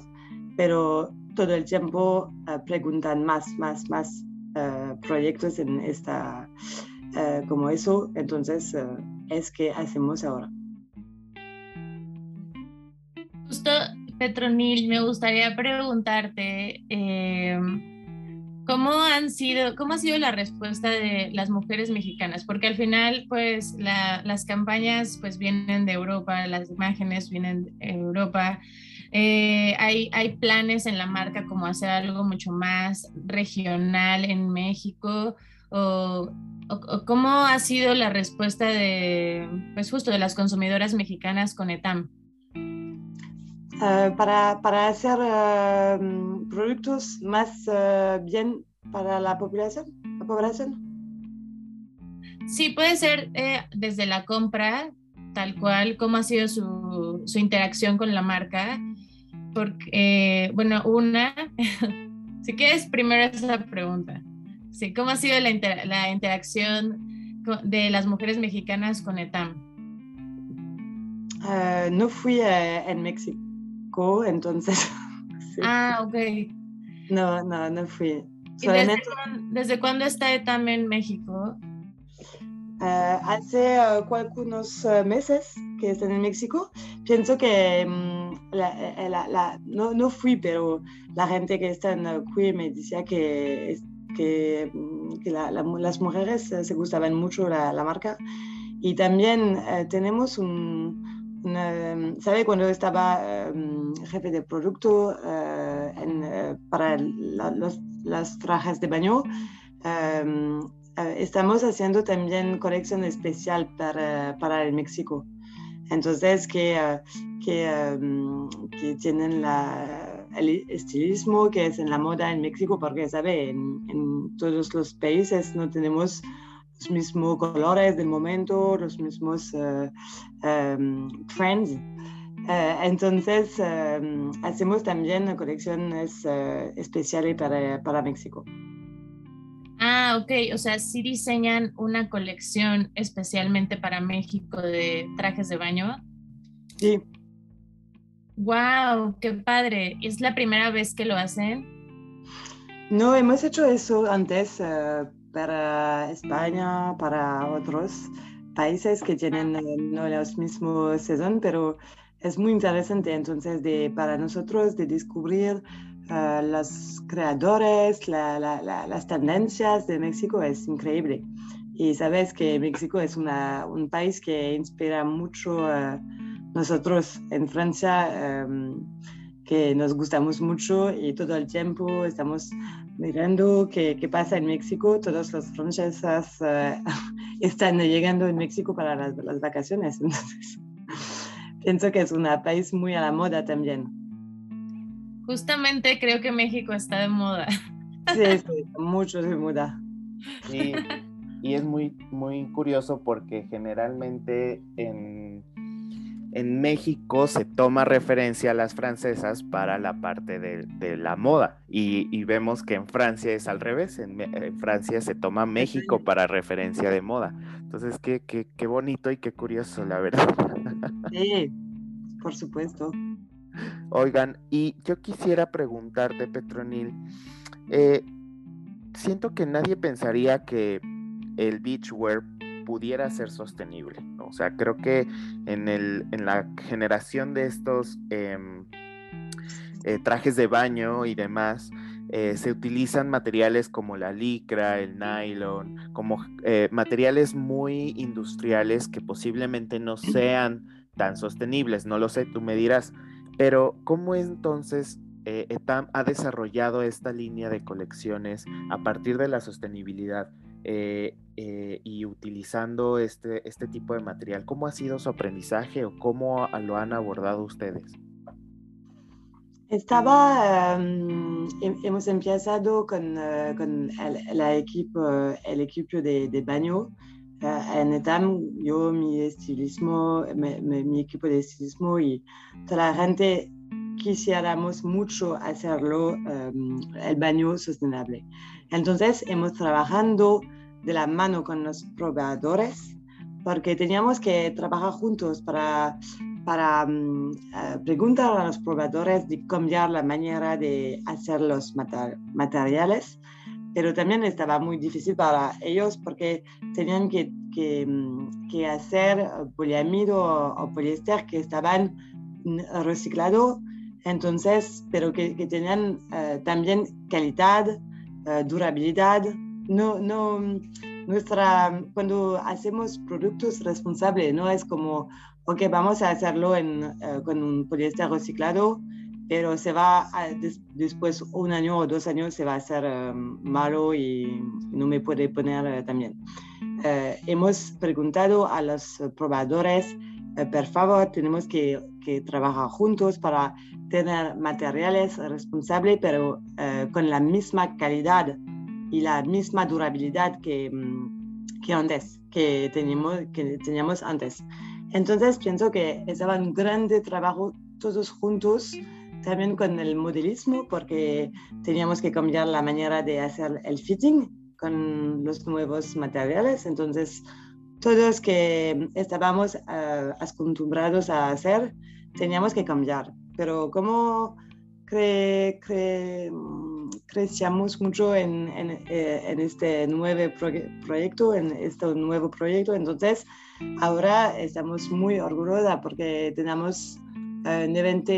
pero todo el tiempo uh, preguntan más, más, más uh, proyectos en esta, uh, como eso. Entonces, es que hacemos ahora. Justo, Petronil, me gustaría preguntarte eh, cómo han sido, cómo ha sido la respuesta de las mujeres mexicanas, porque al final, pues, las campañas, pues, vienen de Europa, las imágenes vienen de Europa. Eh, hay, hay planes en la marca como hacer algo mucho más regional en México o, o, cómo ha sido la respuesta de, pues justo de las consumidoras mexicanas con ETAM. Uh, para, para, hacer uh, productos más uh, bien para la población, la población. Sí, puede ser eh, desde la compra, tal cual, cómo ha sido su, su interacción con la marca. Porque, eh, bueno, una, si quieres primero esa pregunta. Sí, ¿cómo ha sido la, inter la interacción de las mujeres mexicanas con ETAM? no fui en México entonces... Ah, ok. No, no, no fui. Desde, cuándo, está ETAM en México? Uh, hace uh, algunos meses que están en México. Pienso que um, la, no, no, fui, pero la gente que está en aquí me decía que, que, mm, que las mujeres se gustaban mucho la, marca. Y también tenemos un, ¿Sabe cuando estaba um, jefe de producto en, para las trajes de baño? Uh, estamos haciendo también colección especial para, para el México. Entonces, que, que, um, que tienen la, el estilismo que es en la moda en México, porque, ¿sabe? En, todos los países no tenemos los mismos colores del momento, los mismos uh, um, trends. Uh, entonces, um, hacemos también colecciones especiales para, para México. Ah, ok. O sea, sí diseñan una colección especialmente para México de trajes de baño. Sí. Wow, qué padre. ¿Es la primera vez que lo hacen? No, hemos hecho eso antes, para España, para otros, países que tienen eh, no los mismos sezón, pero es muy interesante entonces de, para nosotros de descubrir uh, los creadores, la, la, las tendencias de México es increíble. Y sabes que México es una, un país que inspira mucho a nosotros en Francia, um, que nos gustamos mucho y todo el tiempo estamos mirando qué, qué pasa en México. Todos los franceses uh, están llegando en México para las, las vacaciones. Entonces, pienso que es un país muy a la moda también. Justamente creo que México está de moda. Sí, sí, mucho de moda. Sí, y es muy, muy curioso porque generalmente en, en México se toma referencia a las francesas para la parte de, de la moda y, y, vemos que en Francia es al revés, en, en, Francia se toma México para referencia de moda. Entonces, qué, qué, qué bonito y qué curioso, la verdad. Sí, por supuesto. Oigan, y yo quisiera preguntarte, Petronil, eh, siento que nadie pensaría que el beachwear pudiera ser sostenible. ¿no? O sea, creo que en, el, en la generación de estos eh, eh, trajes de baño y demás, eh, se utilizan materiales como la licra, el nylon, como materiales muy industriales que posiblemente no sean tan sostenibles, no lo sé, tú me dirás, pero ¿cómo entonces eh, ETAM ha desarrollado esta línea de colecciones a partir de la sostenibilidad eh, eh, y utilizando este, este tipo de material? ¿Cómo ha sido su aprendizaje o cómo lo han abordado ustedes? Estaba, um, hemos empezado con, uh, con el, la equipo, el equipo de, de baño en ETAM, yo, mi estilismo, mi, mi, equipo de estilismo y toda la gente quisiéramos mucho hacerlo um, el baño sostenible. Entonces, hemos trabajando de la mano con los proveedores porque teníamos que trabajar juntos para para um, uh, preguntar a los proveedores de cambiar la manera de hacer los mater materiales, pero también estaba muy difícil para ellos porque tenían que, que, que hacer poliamido o, o, poliéster que estaban reciclados, entonces, pero que, que tenían uh, también calidad, uh, durabilidad. No, no, nuestra, cuando hacemos productos responsables, no es como ok, vamos a hacerlo en, uh, con un poliéster reciclado, pero se va a, des, después un año o dos años se va a hacer um, malo y no me puede poner uh, también. Uh, hemos preguntado a los probadores, por favor, tenemos que, que, trabajar juntos para tener materiales responsables, pero con la misma calidad y la misma durabilidad que, um, que antes, que teníamos, que teníamos antes. Entonces pienso que estaba un grande trabajo todos juntos, también con el modelismo, porque teníamos que cambiar la manera de hacer el fitting con los nuevos materiales. Entonces, todos que estábamos uh, acostumbrados a hacer, teníamos que cambiar. Pero como cre, cre, crecíamos mucho en, en, eh, en este nuevo proye proyecto, en este nuevo proyecto, entonces Ahora estamos muy orgullosos porque tenemos uh, 90,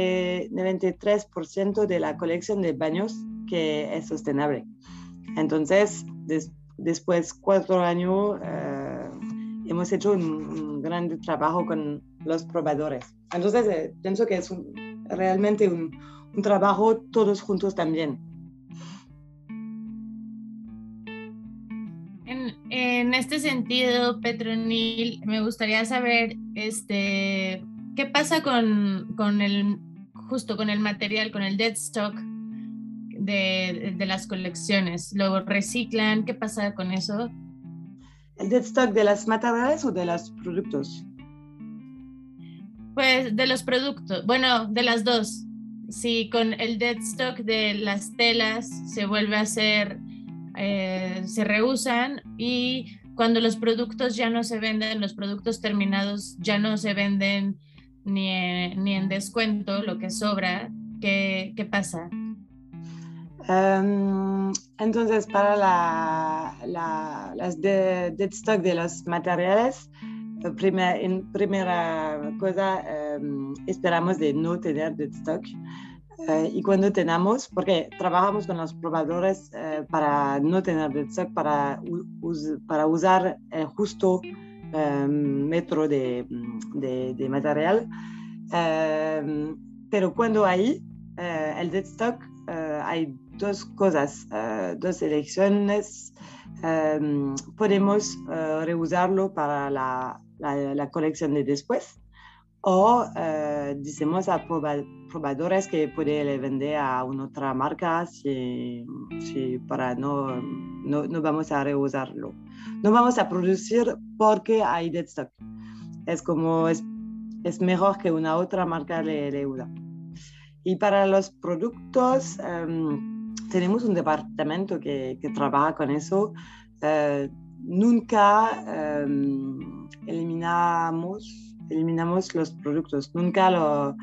93% de la colección de baños que es sostenible. Entonces, des, después de cuatro años, uh, hemos hecho un, gran trabajo con los probadores. Entonces, eh, pienso que es realmente un, un trabajo todos juntos también. en este sentido, Petronil, me gustaría saber este, qué pasa con, con, el, justo con el material, con el dead stock de, de, las colecciones. ¿Lo reciclan? ¿Qué pasa con eso? ¿El dead stock de las materiales o de los productos? Pues de los productos, bueno, de las dos. Si con el dead stock de las telas se vuelve a hacer eh, se reusan y cuando los productos ya no se venden, los productos terminados ya no se venden ni en, ni en descuento, lo que sobra, ¿qué, qué pasa? Um, entonces, para la, la, las de, de los materiales, primer, en primera cosa, em, esperamos de no tener dead stock. Eh, y cuando tenemos, porque trabajamos con los probadores eh, para no tener dead stock, para, para usar el justo em, metro de, material. Em, pero cuando hay el dead stock, hay dos cosas, dos elecciones. podemos reusarlo para la la, colección de después. O eh, decimos a probadores que puede vender a una otra marca si, si para no, no, no, vamos a reusarlo. No vamos a producir porque hay dead stock. Es como es, es mejor que una otra marca le, le usa. Y para los productos, em, tenemos un departamento que, que, trabaja con eso. Eh, nunca em, eliminamos, eliminamos los productos, nunca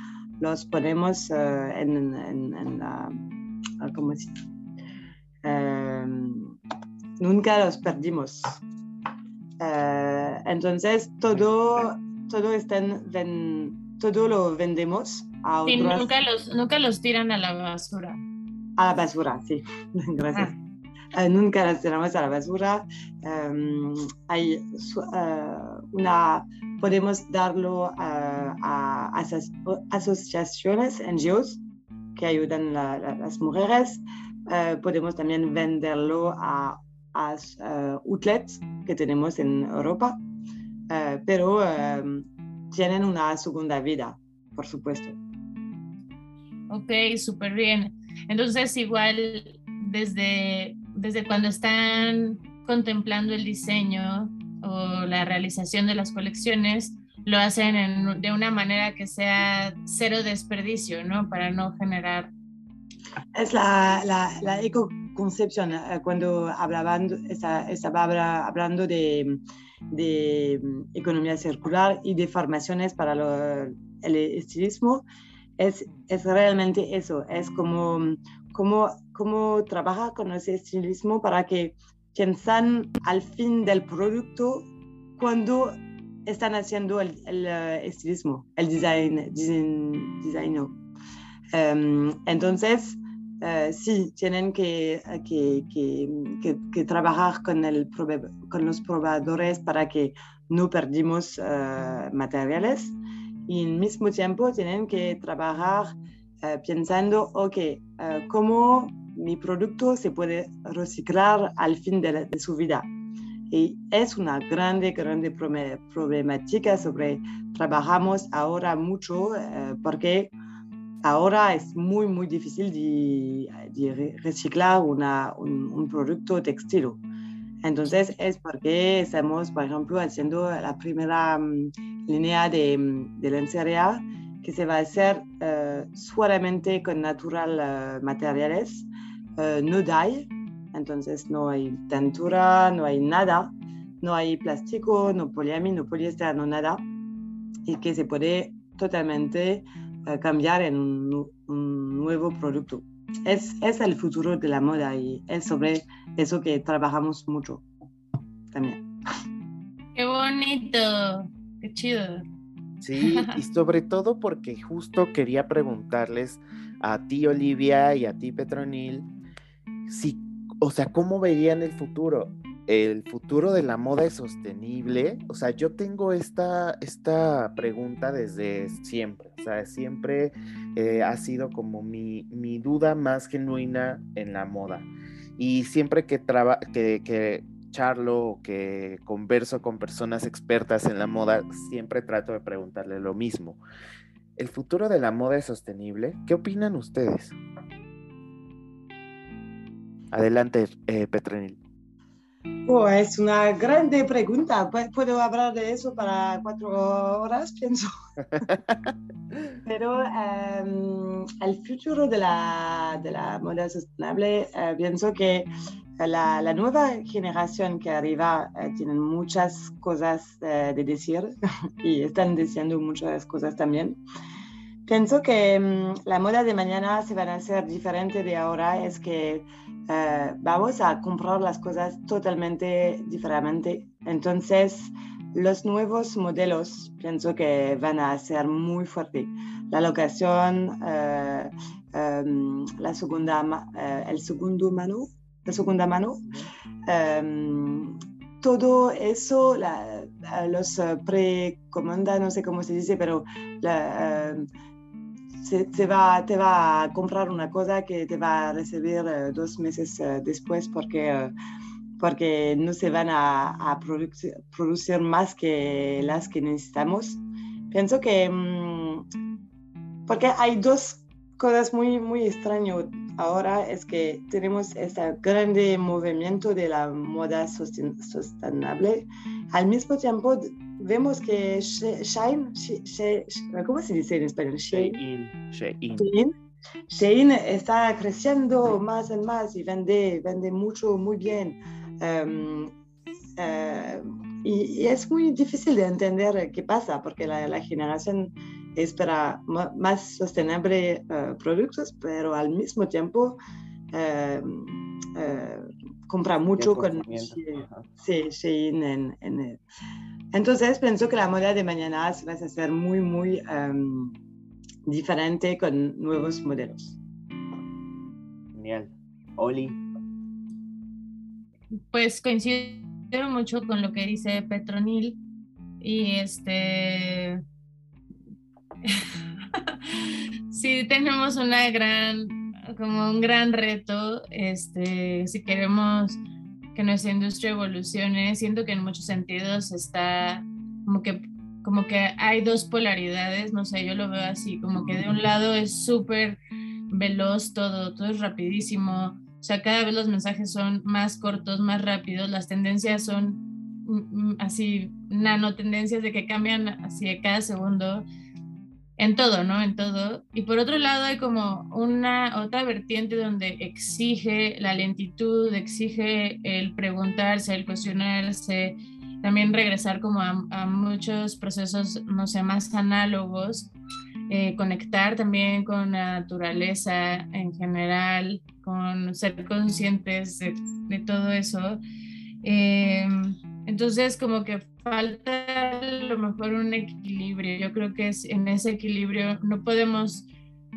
los ponemos eh, en, en, la, ah, ¿cómo se em, nunca los perdimos. Eh, entonces, todo, todo, todo lo vendemos a otros. nunca, los, nunca los tiran a la basura. A la basura, sí. Gracias. Ah. Eh, nunca las tiramos a la basura. Em, hay eh, una, podemos darlo a, a, asociaciones, NGOs, que ayudan a las mujeres. Eh, podemos también venderlo a, a outlets que tenemos en Europa, pero em, tienen una segunda vida, por supuesto. Ok, súper bien. Entonces, igual desde desde cuando están contemplando el diseño o la realización de las colecciones, lo hacen de una manera que sea cero desperdicio, ¿no? Para no generar... Es la, la, la ecoconcepción, eh, cuando hablaban, estaba hablando de, de, economía circular y de formaciones para el estilismo, es, es realmente eso, es como, como cómo trabaja con ese estilismo para que piensan al fin del producto cuando están haciendo el, eh, estilismo, el design, design, em, entonces, uh, sí, tienen que, que, que, trabajar con, los probadores para que no perdimos uh, materiales. Y al mismo tiempo tienen que trabajar pensando, ok, ¿cómo mi producto se puede reciclar al fin de, su vida. Y es una grande, grande problemática sobre, trabajamos ahora mucho eh, porque ahora es muy, muy difícil de, reciclar una, un, producto textil. Entonces es porque estamos, por ejemplo, haciendo la primera mm, línea de, mm, de lencería que se va a hacer uh, solamente con natural uh, materiales eh, no hay, entonces no hay tintura, no hay nada, no hay plástico, no poliamid, no poliéster, no nada, y que se puede totalmente eh, cambiar en un, nuevo producto. Es, es el futuro de la moda y es sobre eso que trabajamos mucho también. Qué bonito, qué chido. Sí, y sobre todo porque justo quería preguntarles a ti Olivia y a ti Petronil, sí, o sea, ¿cómo verían el futuro? El futuro de la moda es sostenible. O sea, yo tengo esta, esta pregunta desde siempre. O sea, siempre eh, ha sido como mi, mi, duda más genuina en la moda. Y siempre que, que, que charlo o que converso con personas expertas en la moda, siempre trato de preguntarle lo mismo. ¿El futuro de la moda es sostenible? ¿Qué opinan ustedes? Adelante, eh, Petronil. Oh, es una grande pregunta. Puedo hablar de eso para cuatro horas, pienso. Pero em, el futuro de la, de la moda sostenible, eh, pienso que la, la, nueva generación que arriba eh, muchas cosas eh, de decir y están diciendo muchas cosas también. Pienso que mm, la moda de mañana se va a hacer diferente de ahora, es que eh, vamos a comprar las cosas totalmente diferente. Entonces, los nuevos modelos pienso que van a ser muy fuertes. La locación, eh, em, la segunda, eh, el segundo mano, la segunda mano, em, todo eso, la, los precomandas, no sé cómo se dice, pero em, se, te, va, te va a comprar una cosa que te va a recibir dos meses después porque porque no se van a, producir, más que las que necesitamos. Pienso que, mm, porque hay dos cosas muy, muy extrañas ahora, es que tenemos este grande movimiento de la moda sostenible. Al mismo tiempo, vemos que Shine, ¿cómo se dice en español? Shein. Shein. Shein está creciendo más y más y vende, vende mucho, muy bien. Em, eh, y, es muy difícil de entender qué pasa, porque la, generación espera más sostenible uh, productos, pero al mismo tiempo em, eh, compra mucho con sí, en, en, entonces pienso que la moda de mañana va a ser muy muy um, diferente con nuevos modelos. Genial. Oli. Pues coincido mucho con lo que dice Petronil y este sí tenemos una gran como un gran reto este si queremos que nuestra industria evolucione siento que en muchos sentidos está como que como que hay dos polaridades no sé yo lo veo así como que de un lado es súper veloz todo todo es rapidísimo o sea, cada vez los mensajes son más cortos, más rápidos, las tendencias son mm, mm, así, nanotendencias de que cambian así cada segundo, en todo, ¿no? En todo. Y por otro lado hay como una otra vertiente donde exige la lentitud, exige el preguntarse, el cuestionarse, también regresar como a, muchos procesos, no sé, más análogos eh, conectar también con la naturaleza en general, con ser conscientes de, todo eso. Eh, entonces, como que falta a lo mejor un equilibrio. Yo creo que es en ese equilibrio no podemos,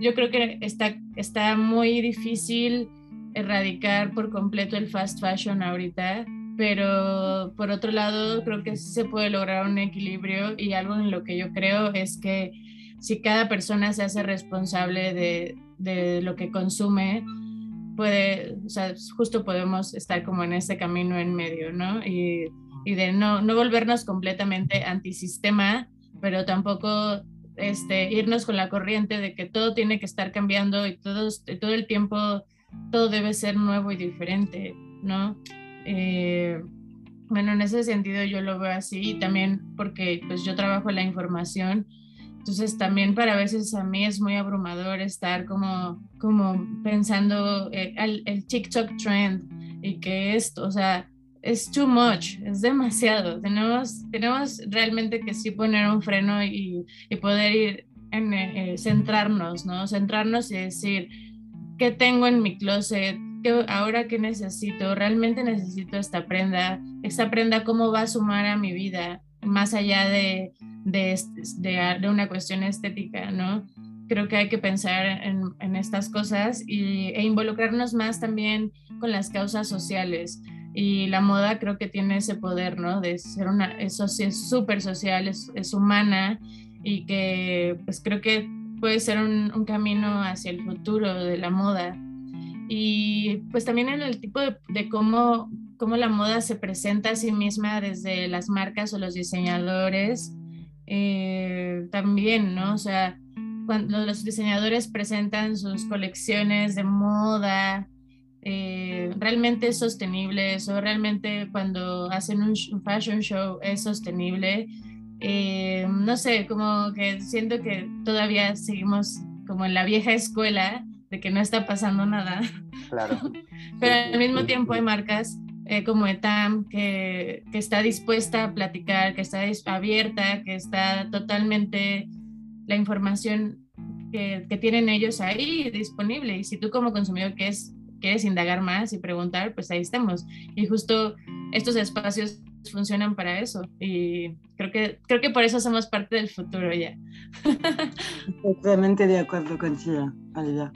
yo creo que está, está muy difícil erradicar por completo el fast fashion ahorita, pero por otro lado creo que sí se puede lograr un equilibrio y algo en lo que yo creo es que si cada persona se hace responsable de, de lo que consume, puede, o sea, justo podemos estar como en ese camino en medio, ¿no? Y, y de no, no volvernos completamente antisistema, pero tampoco este, irnos con la corriente de que todo tiene que estar cambiando y todo, todo el tiempo todo debe ser nuevo y diferente, ¿no? Eh, bueno, en ese sentido yo lo veo así y también porque pues yo trabajo en la información entonces también para veces a mí es muy abrumador estar como, como pensando eh, el, TikTok trend y que esto, o sea, es too much, es demasiado. Tenemos, tenemos realmente que sí poner un freno y, y poder ir en eh, centrarnos, ¿no? Centrarnos y decir, ¿qué tengo en mi closet? ¿Qué, ahora qué necesito? ¿Realmente necesito esta prenda? ¿Esta prenda cómo va a sumar a mi vida? Más allá de, de, de, una cuestión estética, ¿no? Creo que hay que pensar en, en estas cosas y, e involucrarnos más también con las causas sociales. Y la moda creo que tiene ese poder, ¿no? De ser una, eso es súper social, es, es, humana y que pues creo que puede ser un, un, camino hacia el futuro de la moda. Y pues también en el tipo de, de cómo, cómo la moda se presenta a sí misma desde las marcas o los diseñadores eh, también, ¿no? O sea, cuando los diseñadores presentan sus colecciones de moda, eh, realmente es sostenible, o realmente cuando hacen un, fashion show es sostenible. Eh, no sé, como que siento que todavía seguimos como en la vieja escuela de que no está pasando nada. Claro. Pero al mismo tiempo hay marcas eh, como ETAM, que, que, está dispuesta a platicar, que está abierta, que está totalmente la información que, que, tienen ellos ahí disponible. Y si tú como consumidor quieres, quieres indagar más y preguntar, pues ahí estamos. Y justo estos espacios funcionan para eso y creo que, creo que por eso somos parte del futuro ya. Totalmente de acuerdo contigo, Olivia.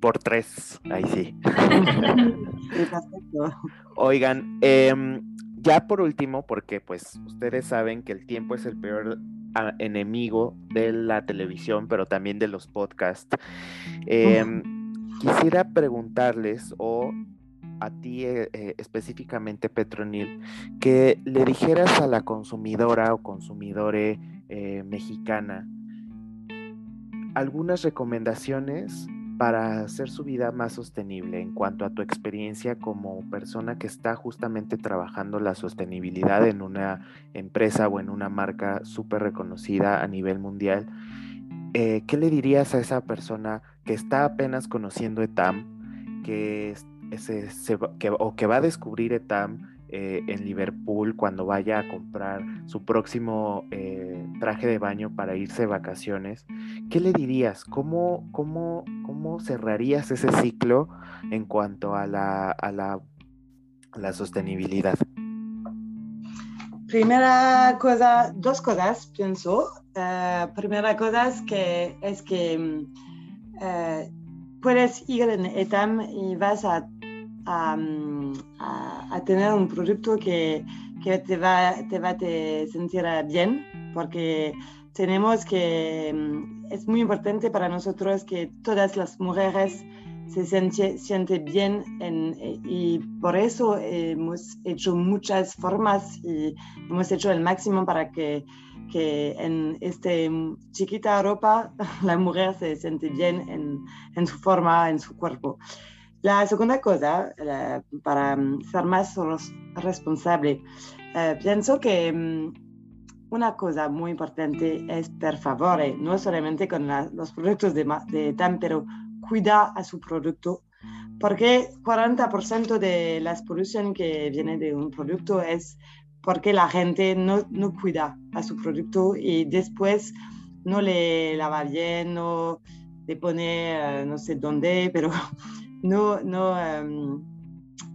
Por tres, ahí sí. Oigan, em, ya por último, porque pues ustedes saben que el tiempo es el peor ah, enemigo de la televisión, pero también de los podcasts. Em, quisiera preguntarles o a ti eh, eh, específicamente, Petronil, que le dijeras a la consumidora o consumidore eh, mexicana algunas recomendaciones para hacer su vida más sostenible en cuanto a tu experiencia como persona que está justamente trabajando la sostenibilidad en una empresa o en una marca súper reconocida a nivel mundial. ¿Qué le dirías a esa persona que está apenas conociendo ETAM, que o que va a descubrir Etam eh, en Liverpool cuando vaya a comprar su próximo eh, traje de baño para irse de vacaciones, ¿qué le dirías? ¿Cómo, cómo, cómo cerrarías ese ciclo en cuanto a la, a la, la sostenibilidad? Primera cosa, dos cosas pienso. Eh, primera cosa es que, es que mm, puedes ir en ETAM y vas a a, tener un producto que, que, te va, te va a sentir bien, porque tenemos que, mm, es muy importante para nosotros que todas las mujeres se sienten bien en, y por eso hemos hecho muchas formas y hemos hecho el máximo para que, que en esta chiquita Europa la mujer se siente bien en, en su forma, en su cuerpo. La segunda cosa, para mm, ser más responsable, eh, pienso que mm, una cosa muy importante es, por favor, no solamente con los productos de, de cuida a su producto, porque 40% de la polución que viene de un producto es porque la gente no, no cuida a su producto y después no le lava bien, no le pone, eh, no sé dónde, pero no, no, um,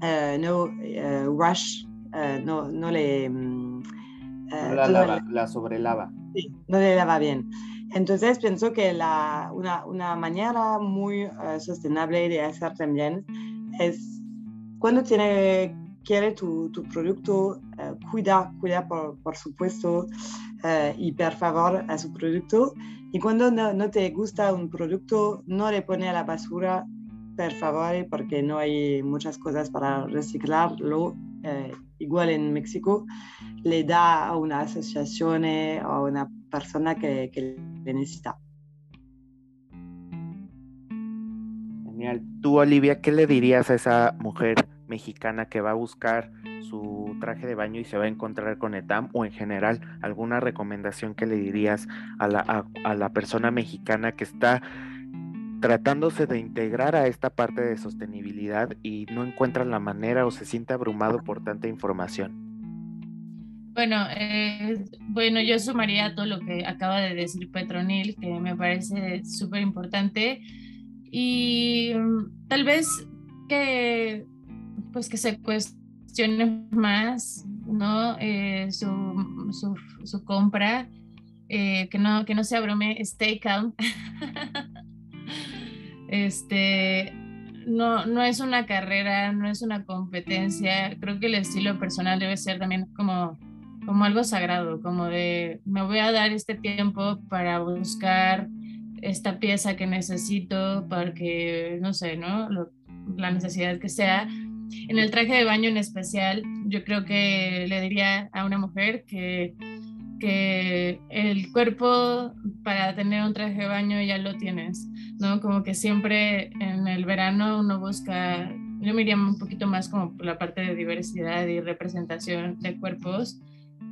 uh, no uh, rush, uh, no, no le... Um, la, lava, la sobrelava. Sí, no le lava bien. Entonces pienso que la, una, una manera muy sostenible de hacer también es cuando tiene, quiere tu, tu producto, cuida, cuida por, por supuesto y por favor a su producto. Y cuando no, no, te gusta un producto, no le pone a la basura por favor, porque no hay muchas cosas para reciclarlo. Eh, igual en México, le da a una asociación eh, o a una persona que, que le necesita. Genial. Tú, Olivia, ¿qué le dirías a esa mujer mexicana que va a buscar su traje de baño y se va a encontrar con ETAM o en general alguna recomendación que le dirías a la, a la persona mexicana que está tratándose de integrar a esta parte de sostenibilidad y no encuentra la manera o se siente abrumado por tanta información? Bueno, eh, bueno, yo sumaría todo lo que acaba de decir Petronil, que me parece súper importante. Y mm, tal vez que, pues que se cuestione más, ¿no? Eh, su, su, compra, eh, que, no, que no se abrume, stay calm. Este, no, no es una carrera, no es una competencia. Creo que el estilo personal debe ser también como, como algo sagrado, como de me voy a dar este tiempo para buscar esta pieza que necesito, porque, no sé, ¿no? la necesidad que sea. En el traje de baño en especial, yo creo que le diría a una mujer que, que el cuerpo para tener un traje de baño ya lo tienes ¿no? Como que siempre en el verano uno busca, yo me iría un poquito más como por la parte de diversidad y representación de cuerpos,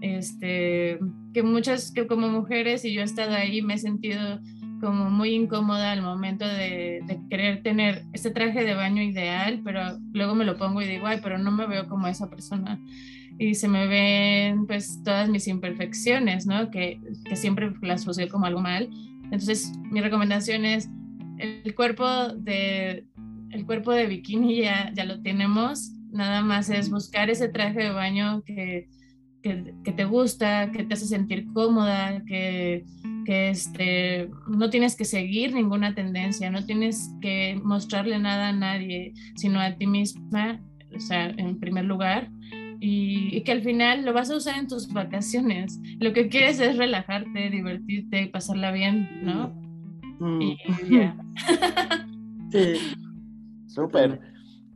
este, que muchas, que como mujeres, y yo he estado ahí, me he sentido como muy incómoda al momento de, de, querer tener este traje de baño ideal, pero luego me lo pongo y digo, ay, pero no me veo como esa persona. Y se me ven pues todas mis imperfecciones, ¿no? Que, que siempre las puse como algo mal. Entonces, mi recomendación es el cuerpo de el cuerpo de bikini ya, ya lo tenemos, nada más es buscar ese traje de baño que, que, te gusta, que te hace sentir cómoda, que, que este, no tienes que seguir ninguna tendencia, no tienes que mostrarle nada a nadie, sino a ti misma, o sea, en primer lugar, y, que al final lo vas a usar en tus vacaciones. Lo que quieres es relajarte, divertirte, pasarla bien, ¿no? Mm. Y sí. Súper.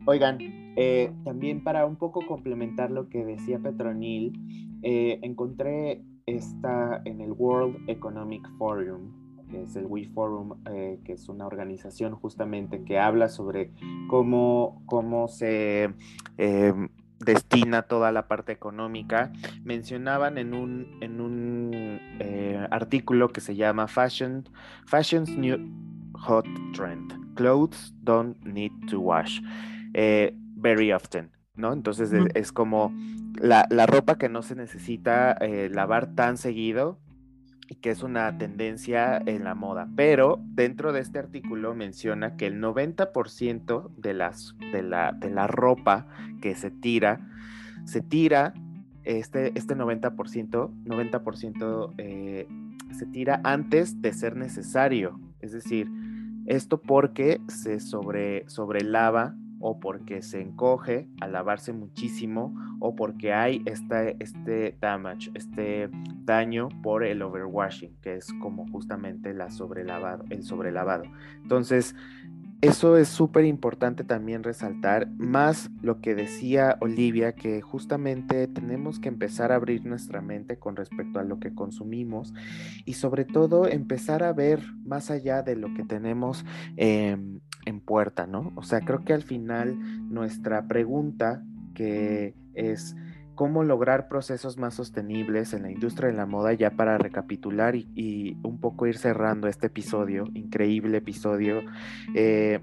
Oigan, eh, también para un poco complementar lo que decía Petronil, eh, encontré esta en el World Economic Forum, que es el We Forum, eh, que es una organización justamente que habla sobre cómo, cómo se destina toda la parte económica. Mencionaban en un, en un artículo que se llama Fashion, Fashion's New Hot Trend. Clothes don't need to wash very often, ¿no? Entonces es, como la, ropa que no se necesita eh, lavar tan seguido que es una tendencia en la moda. Pero dentro de este artículo menciona que el 90% de, las, de, la, de la ropa que se tira, se tira, este, este 90%, 90% eh, se tira antes de ser necesario. Es decir, esto porque se sobre, sobrelava o porque se encoge al lavarse muchísimo o porque hay este, este damage, este daño por el overwashing, que es como justamente la sobrelavado, el sobrelavado. Entonces, eso es súper importante también resaltar, más lo que decía Olivia, que justamente tenemos que empezar a abrir nuestra mente con respecto a lo que consumimos y sobre todo empezar a ver más allá de lo que tenemos em, en puerta, ¿no? O sea, creo que al final nuestra pregunta que es cómo lograr procesos más sostenibles en la industria de la moda, ya para recapitular y, un poco ir cerrando este episodio, increíble episodio, eh,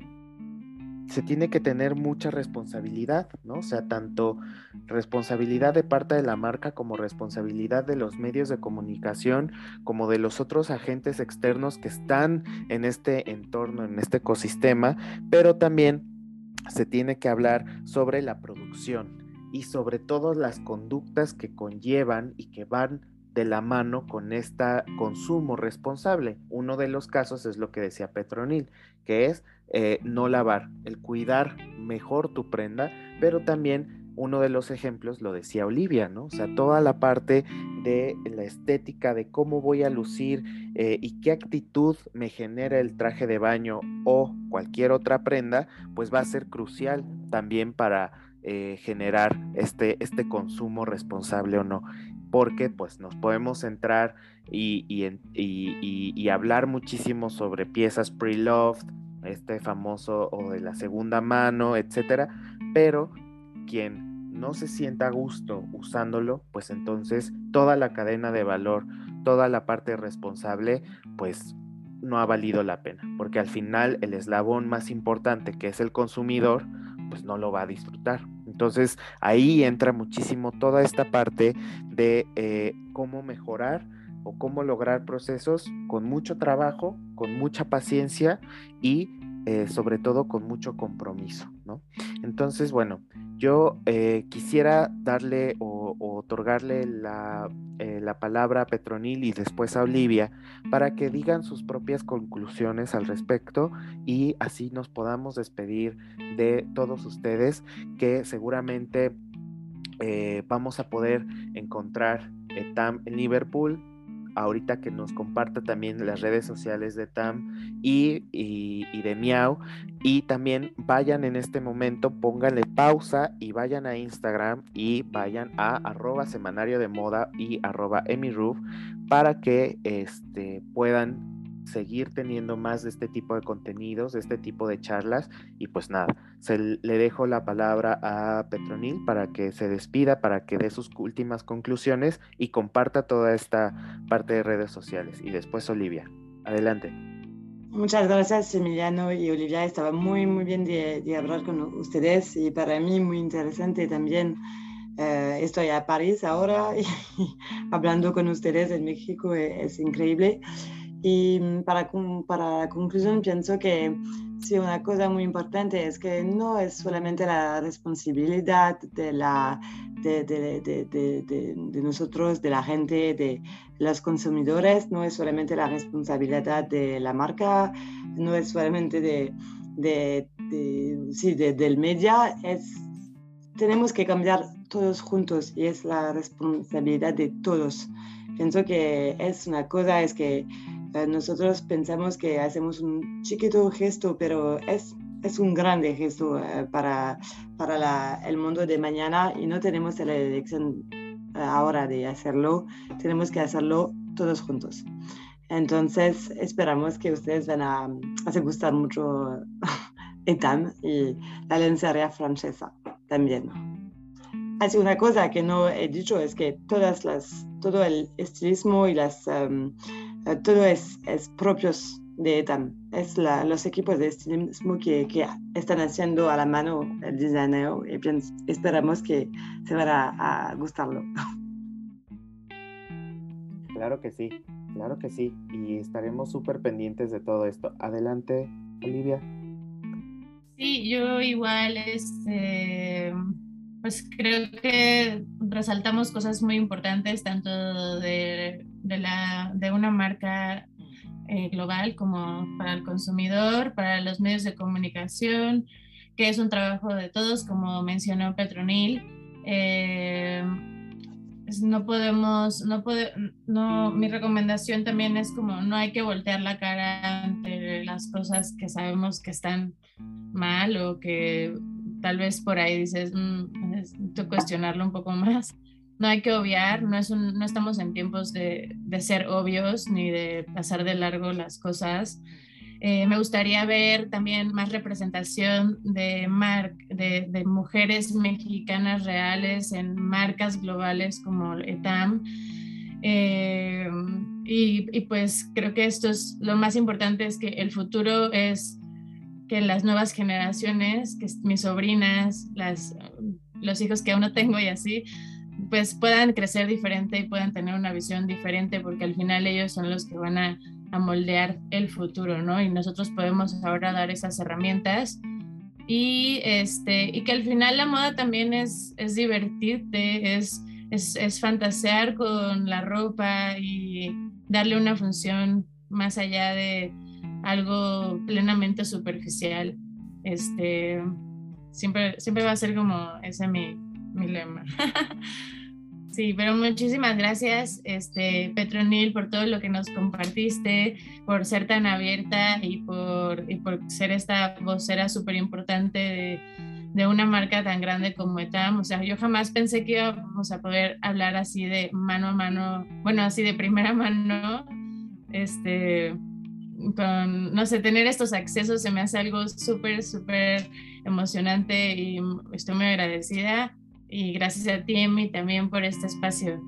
se tiene que tener mucha responsabilidad, ¿no? O sea, tanto responsabilidad de parte de la marca como responsabilidad de los medios de comunicación, como de los otros agentes externos que están en este entorno, en este ecosistema, pero también se tiene que hablar sobre la producción, y sobre todo las conductas que conllevan y que van de la mano con este consumo responsable. Uno de los casos es lo que decía Petronil, que es eh, no lavar, el cuidar mejor tu prenda, pero también uno de los ejemplos lo decía Olivia, ¿no? O sea, toda la parte de la estética, de cómo voy a lucir eh, y qué actitud me genera el traje de baño o cualquier otra prenda, pues va a ser crucial también para eh, generar este, este consumo responsable o no. Porque pues nos podemos centrar y, y, hablar muchísimo sobre piezas pre-loved, este famoso o de la segunda mano, etcétera, pero quien no se sienta a gusto usándolo, pues entonces toda la cadena de valor, toda la parte responsable, pues no ha valido la pena, porque al final el eslabón más importante, que es el consumidor, pues no lo va a disfrutar. Entonces ahí entra muchísimo toda esta parte de eh, cómo mejorar o cómo lograr procesos con mucho trabajo, con mucha paciencia y eh, sobre todo con mucho compromiso, ¿no? Entonces, bueno, yo eh, quisiera darle o, otorgarle la, eh, la, palabra a Petronil y después a Olivia para que digan sus propias conclusiones al respecto y así nos podamos despedir de todos ustedes que seguramente vamos a poder encontrar TAM en Liverpool ahorita que nos comparta también las redes sociales de TAM y, de Miau. Y también vayan en este momento, pónganle pausa y vayan a Instagram y vayan a arroba semanario de moda y arroba emiroof para que este, puedan seguir teniendo más de este tipo de contenidos, de este tipo de charlas. Y pues nada, se le dejo la palabra a Petronil para que se despida, para que dé sus últimas conclusiones y comparta toda esta parte de redes sociales. Y después Olivia. Adelante. Muchas gracias, Emiliano y Olivia. Estaba muy, muy bien de, hablar con ustedes y para mí muy interesante también. Eh, estoy a París ahora y hablando con ustedes en México es, es increíble. Y para, para la conclusión pienso que sí, una cosa muy importante es que no es solamente la responsabilidad de, la, de, de, de, nosotros, de la gente, de los consumidores, no es solamente la responsabilidad de la marca, no es solamente de, sí, del media, es, tenemos que cambiar todos juntos y es la responsabilidad de todos. Pienso que es una cosa, es que nosotros pensamos que hacemos un chiquito gesto, pero es, es un grande gesto eh, para, para la, el mundo de mañana y no tenemos la elección eh, ahora de hacerlo, tenemos que hacerlo todos juntos. Entonces, esperamos que ustedes van a hacer gustar mucho ETAM y la lencería francesa también. Así una cosa que no he dicho es que todas las, todo el estilismo y las eh, todo es, es propios de ETAM. Es la, los equipos de estilismo que, que, están haciendo a la mano el diseño y esperamos que se vaya a, gustarlo. Claro que sí, claro que sí. Y estaremos súper pendientes de todo esto. Adelante, Olivia. Sí, yo igual, este, pues creo que resaltamos cosas muy importantes, tanto de de, la, de una marca eh, global como para el consumidor, para los medios de comunicación, que es un trabajo de todos, como mencionó Petronil. Eh, no podemos, no puede, no, mi recomendación también es como no hay que voltear la cara ante las cosas que sabemos que están mal o que tal vez por ahí dices, cuestionarlo un poco más no hay que obviar, no, es no estamos en tiempos de, ser obvios ni de pasar de largo las cosas. Eh, me gustaría ver también más representación de, de, mujeres mexicanas reales en marcas globales como ETAM. Eh, y, pues creo que esto es lo más importante, es que el futuro es que las nuevas generaciones, que mis sobrinas, las, los hijos que aún no tengo y así, pues puedan crecer diferente y puedan tener una visión diferente porque al final ellos son los que van a, moldear el futuro, ¿no? Y nosotros podemos ahora dar esas herramientas y, este, y que al final la moda también es, es divertirte, es, es, es fantasear con la ropa y darle una función más allá de algo plenamente superficial. Este, siempre, siempre va a ser como ese mi, mi lema. Sí, pero muchísimas gracias, este, Petronil, por todo lo que nos compartiste, por ser tan abierta y por, y por ser esta vocera súper importante de, de, una marca tan grande como ETAM. O sea, yo jamás pensé que íbamos a poder hablar así de mano a mano, bueno, así de primera mano, este, con, no sé, tener estos accesos se me hace algo súper, súper emocionante y estoy muy agradecida y gracias a ti, Emi, también por este espacio.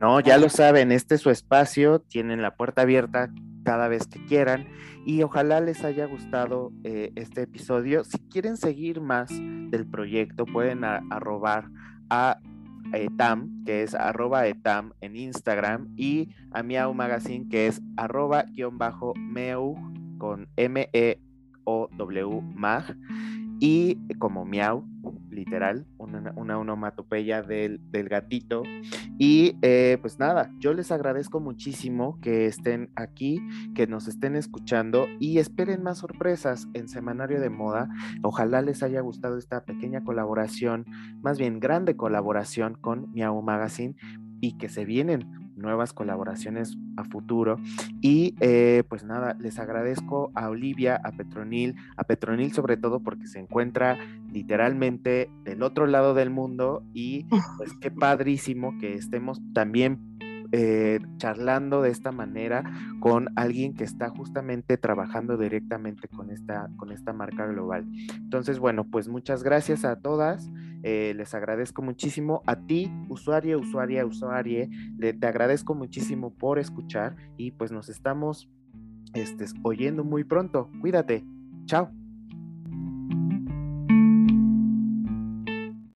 No, ya lo saben, este es su espacio, tienen la puerta abierta cada vez que quieran y ojalá les haya gustado eh, este episodio. Si quieren seguir más del proyecto, pueden arrobar a etam, que es arroba etam en Instagram y a Miau Magazine, que es arroba guion bajo meu con M-E-O-W mag y como miau, literal, una, una onomatopeya del, gatito. Y eh, pues nada, yo les agradezco muchísimo que estén aquí, que nos estén escuchando y esperen más sorpresas en Semanario de Moda. Ojalá les haya gustado esta pequeña colaboración, más bien grande colaboración con Miau Magazine y que se vienen nuevas colaboraciones a futuro. Y eh, pues nada, les agradezco a Olivia, a Petronil, a Petronil sobre todo porque se encuentra literalmente del otro lado del mundo y pues qué padrísimo que estemos también eh, charlando de esta manera con alguien que está justamente trabajando directamente con esta, con esta marca global. Entonces, bueno, pues muchas gracias a todas. Eh, les agradezco muchísimo a ti, usuario, usuaria, usuarie. te agradezco muchísimo por escuchar y pues nos estamos este, oyendo muy pronto. Cuídate. Chao.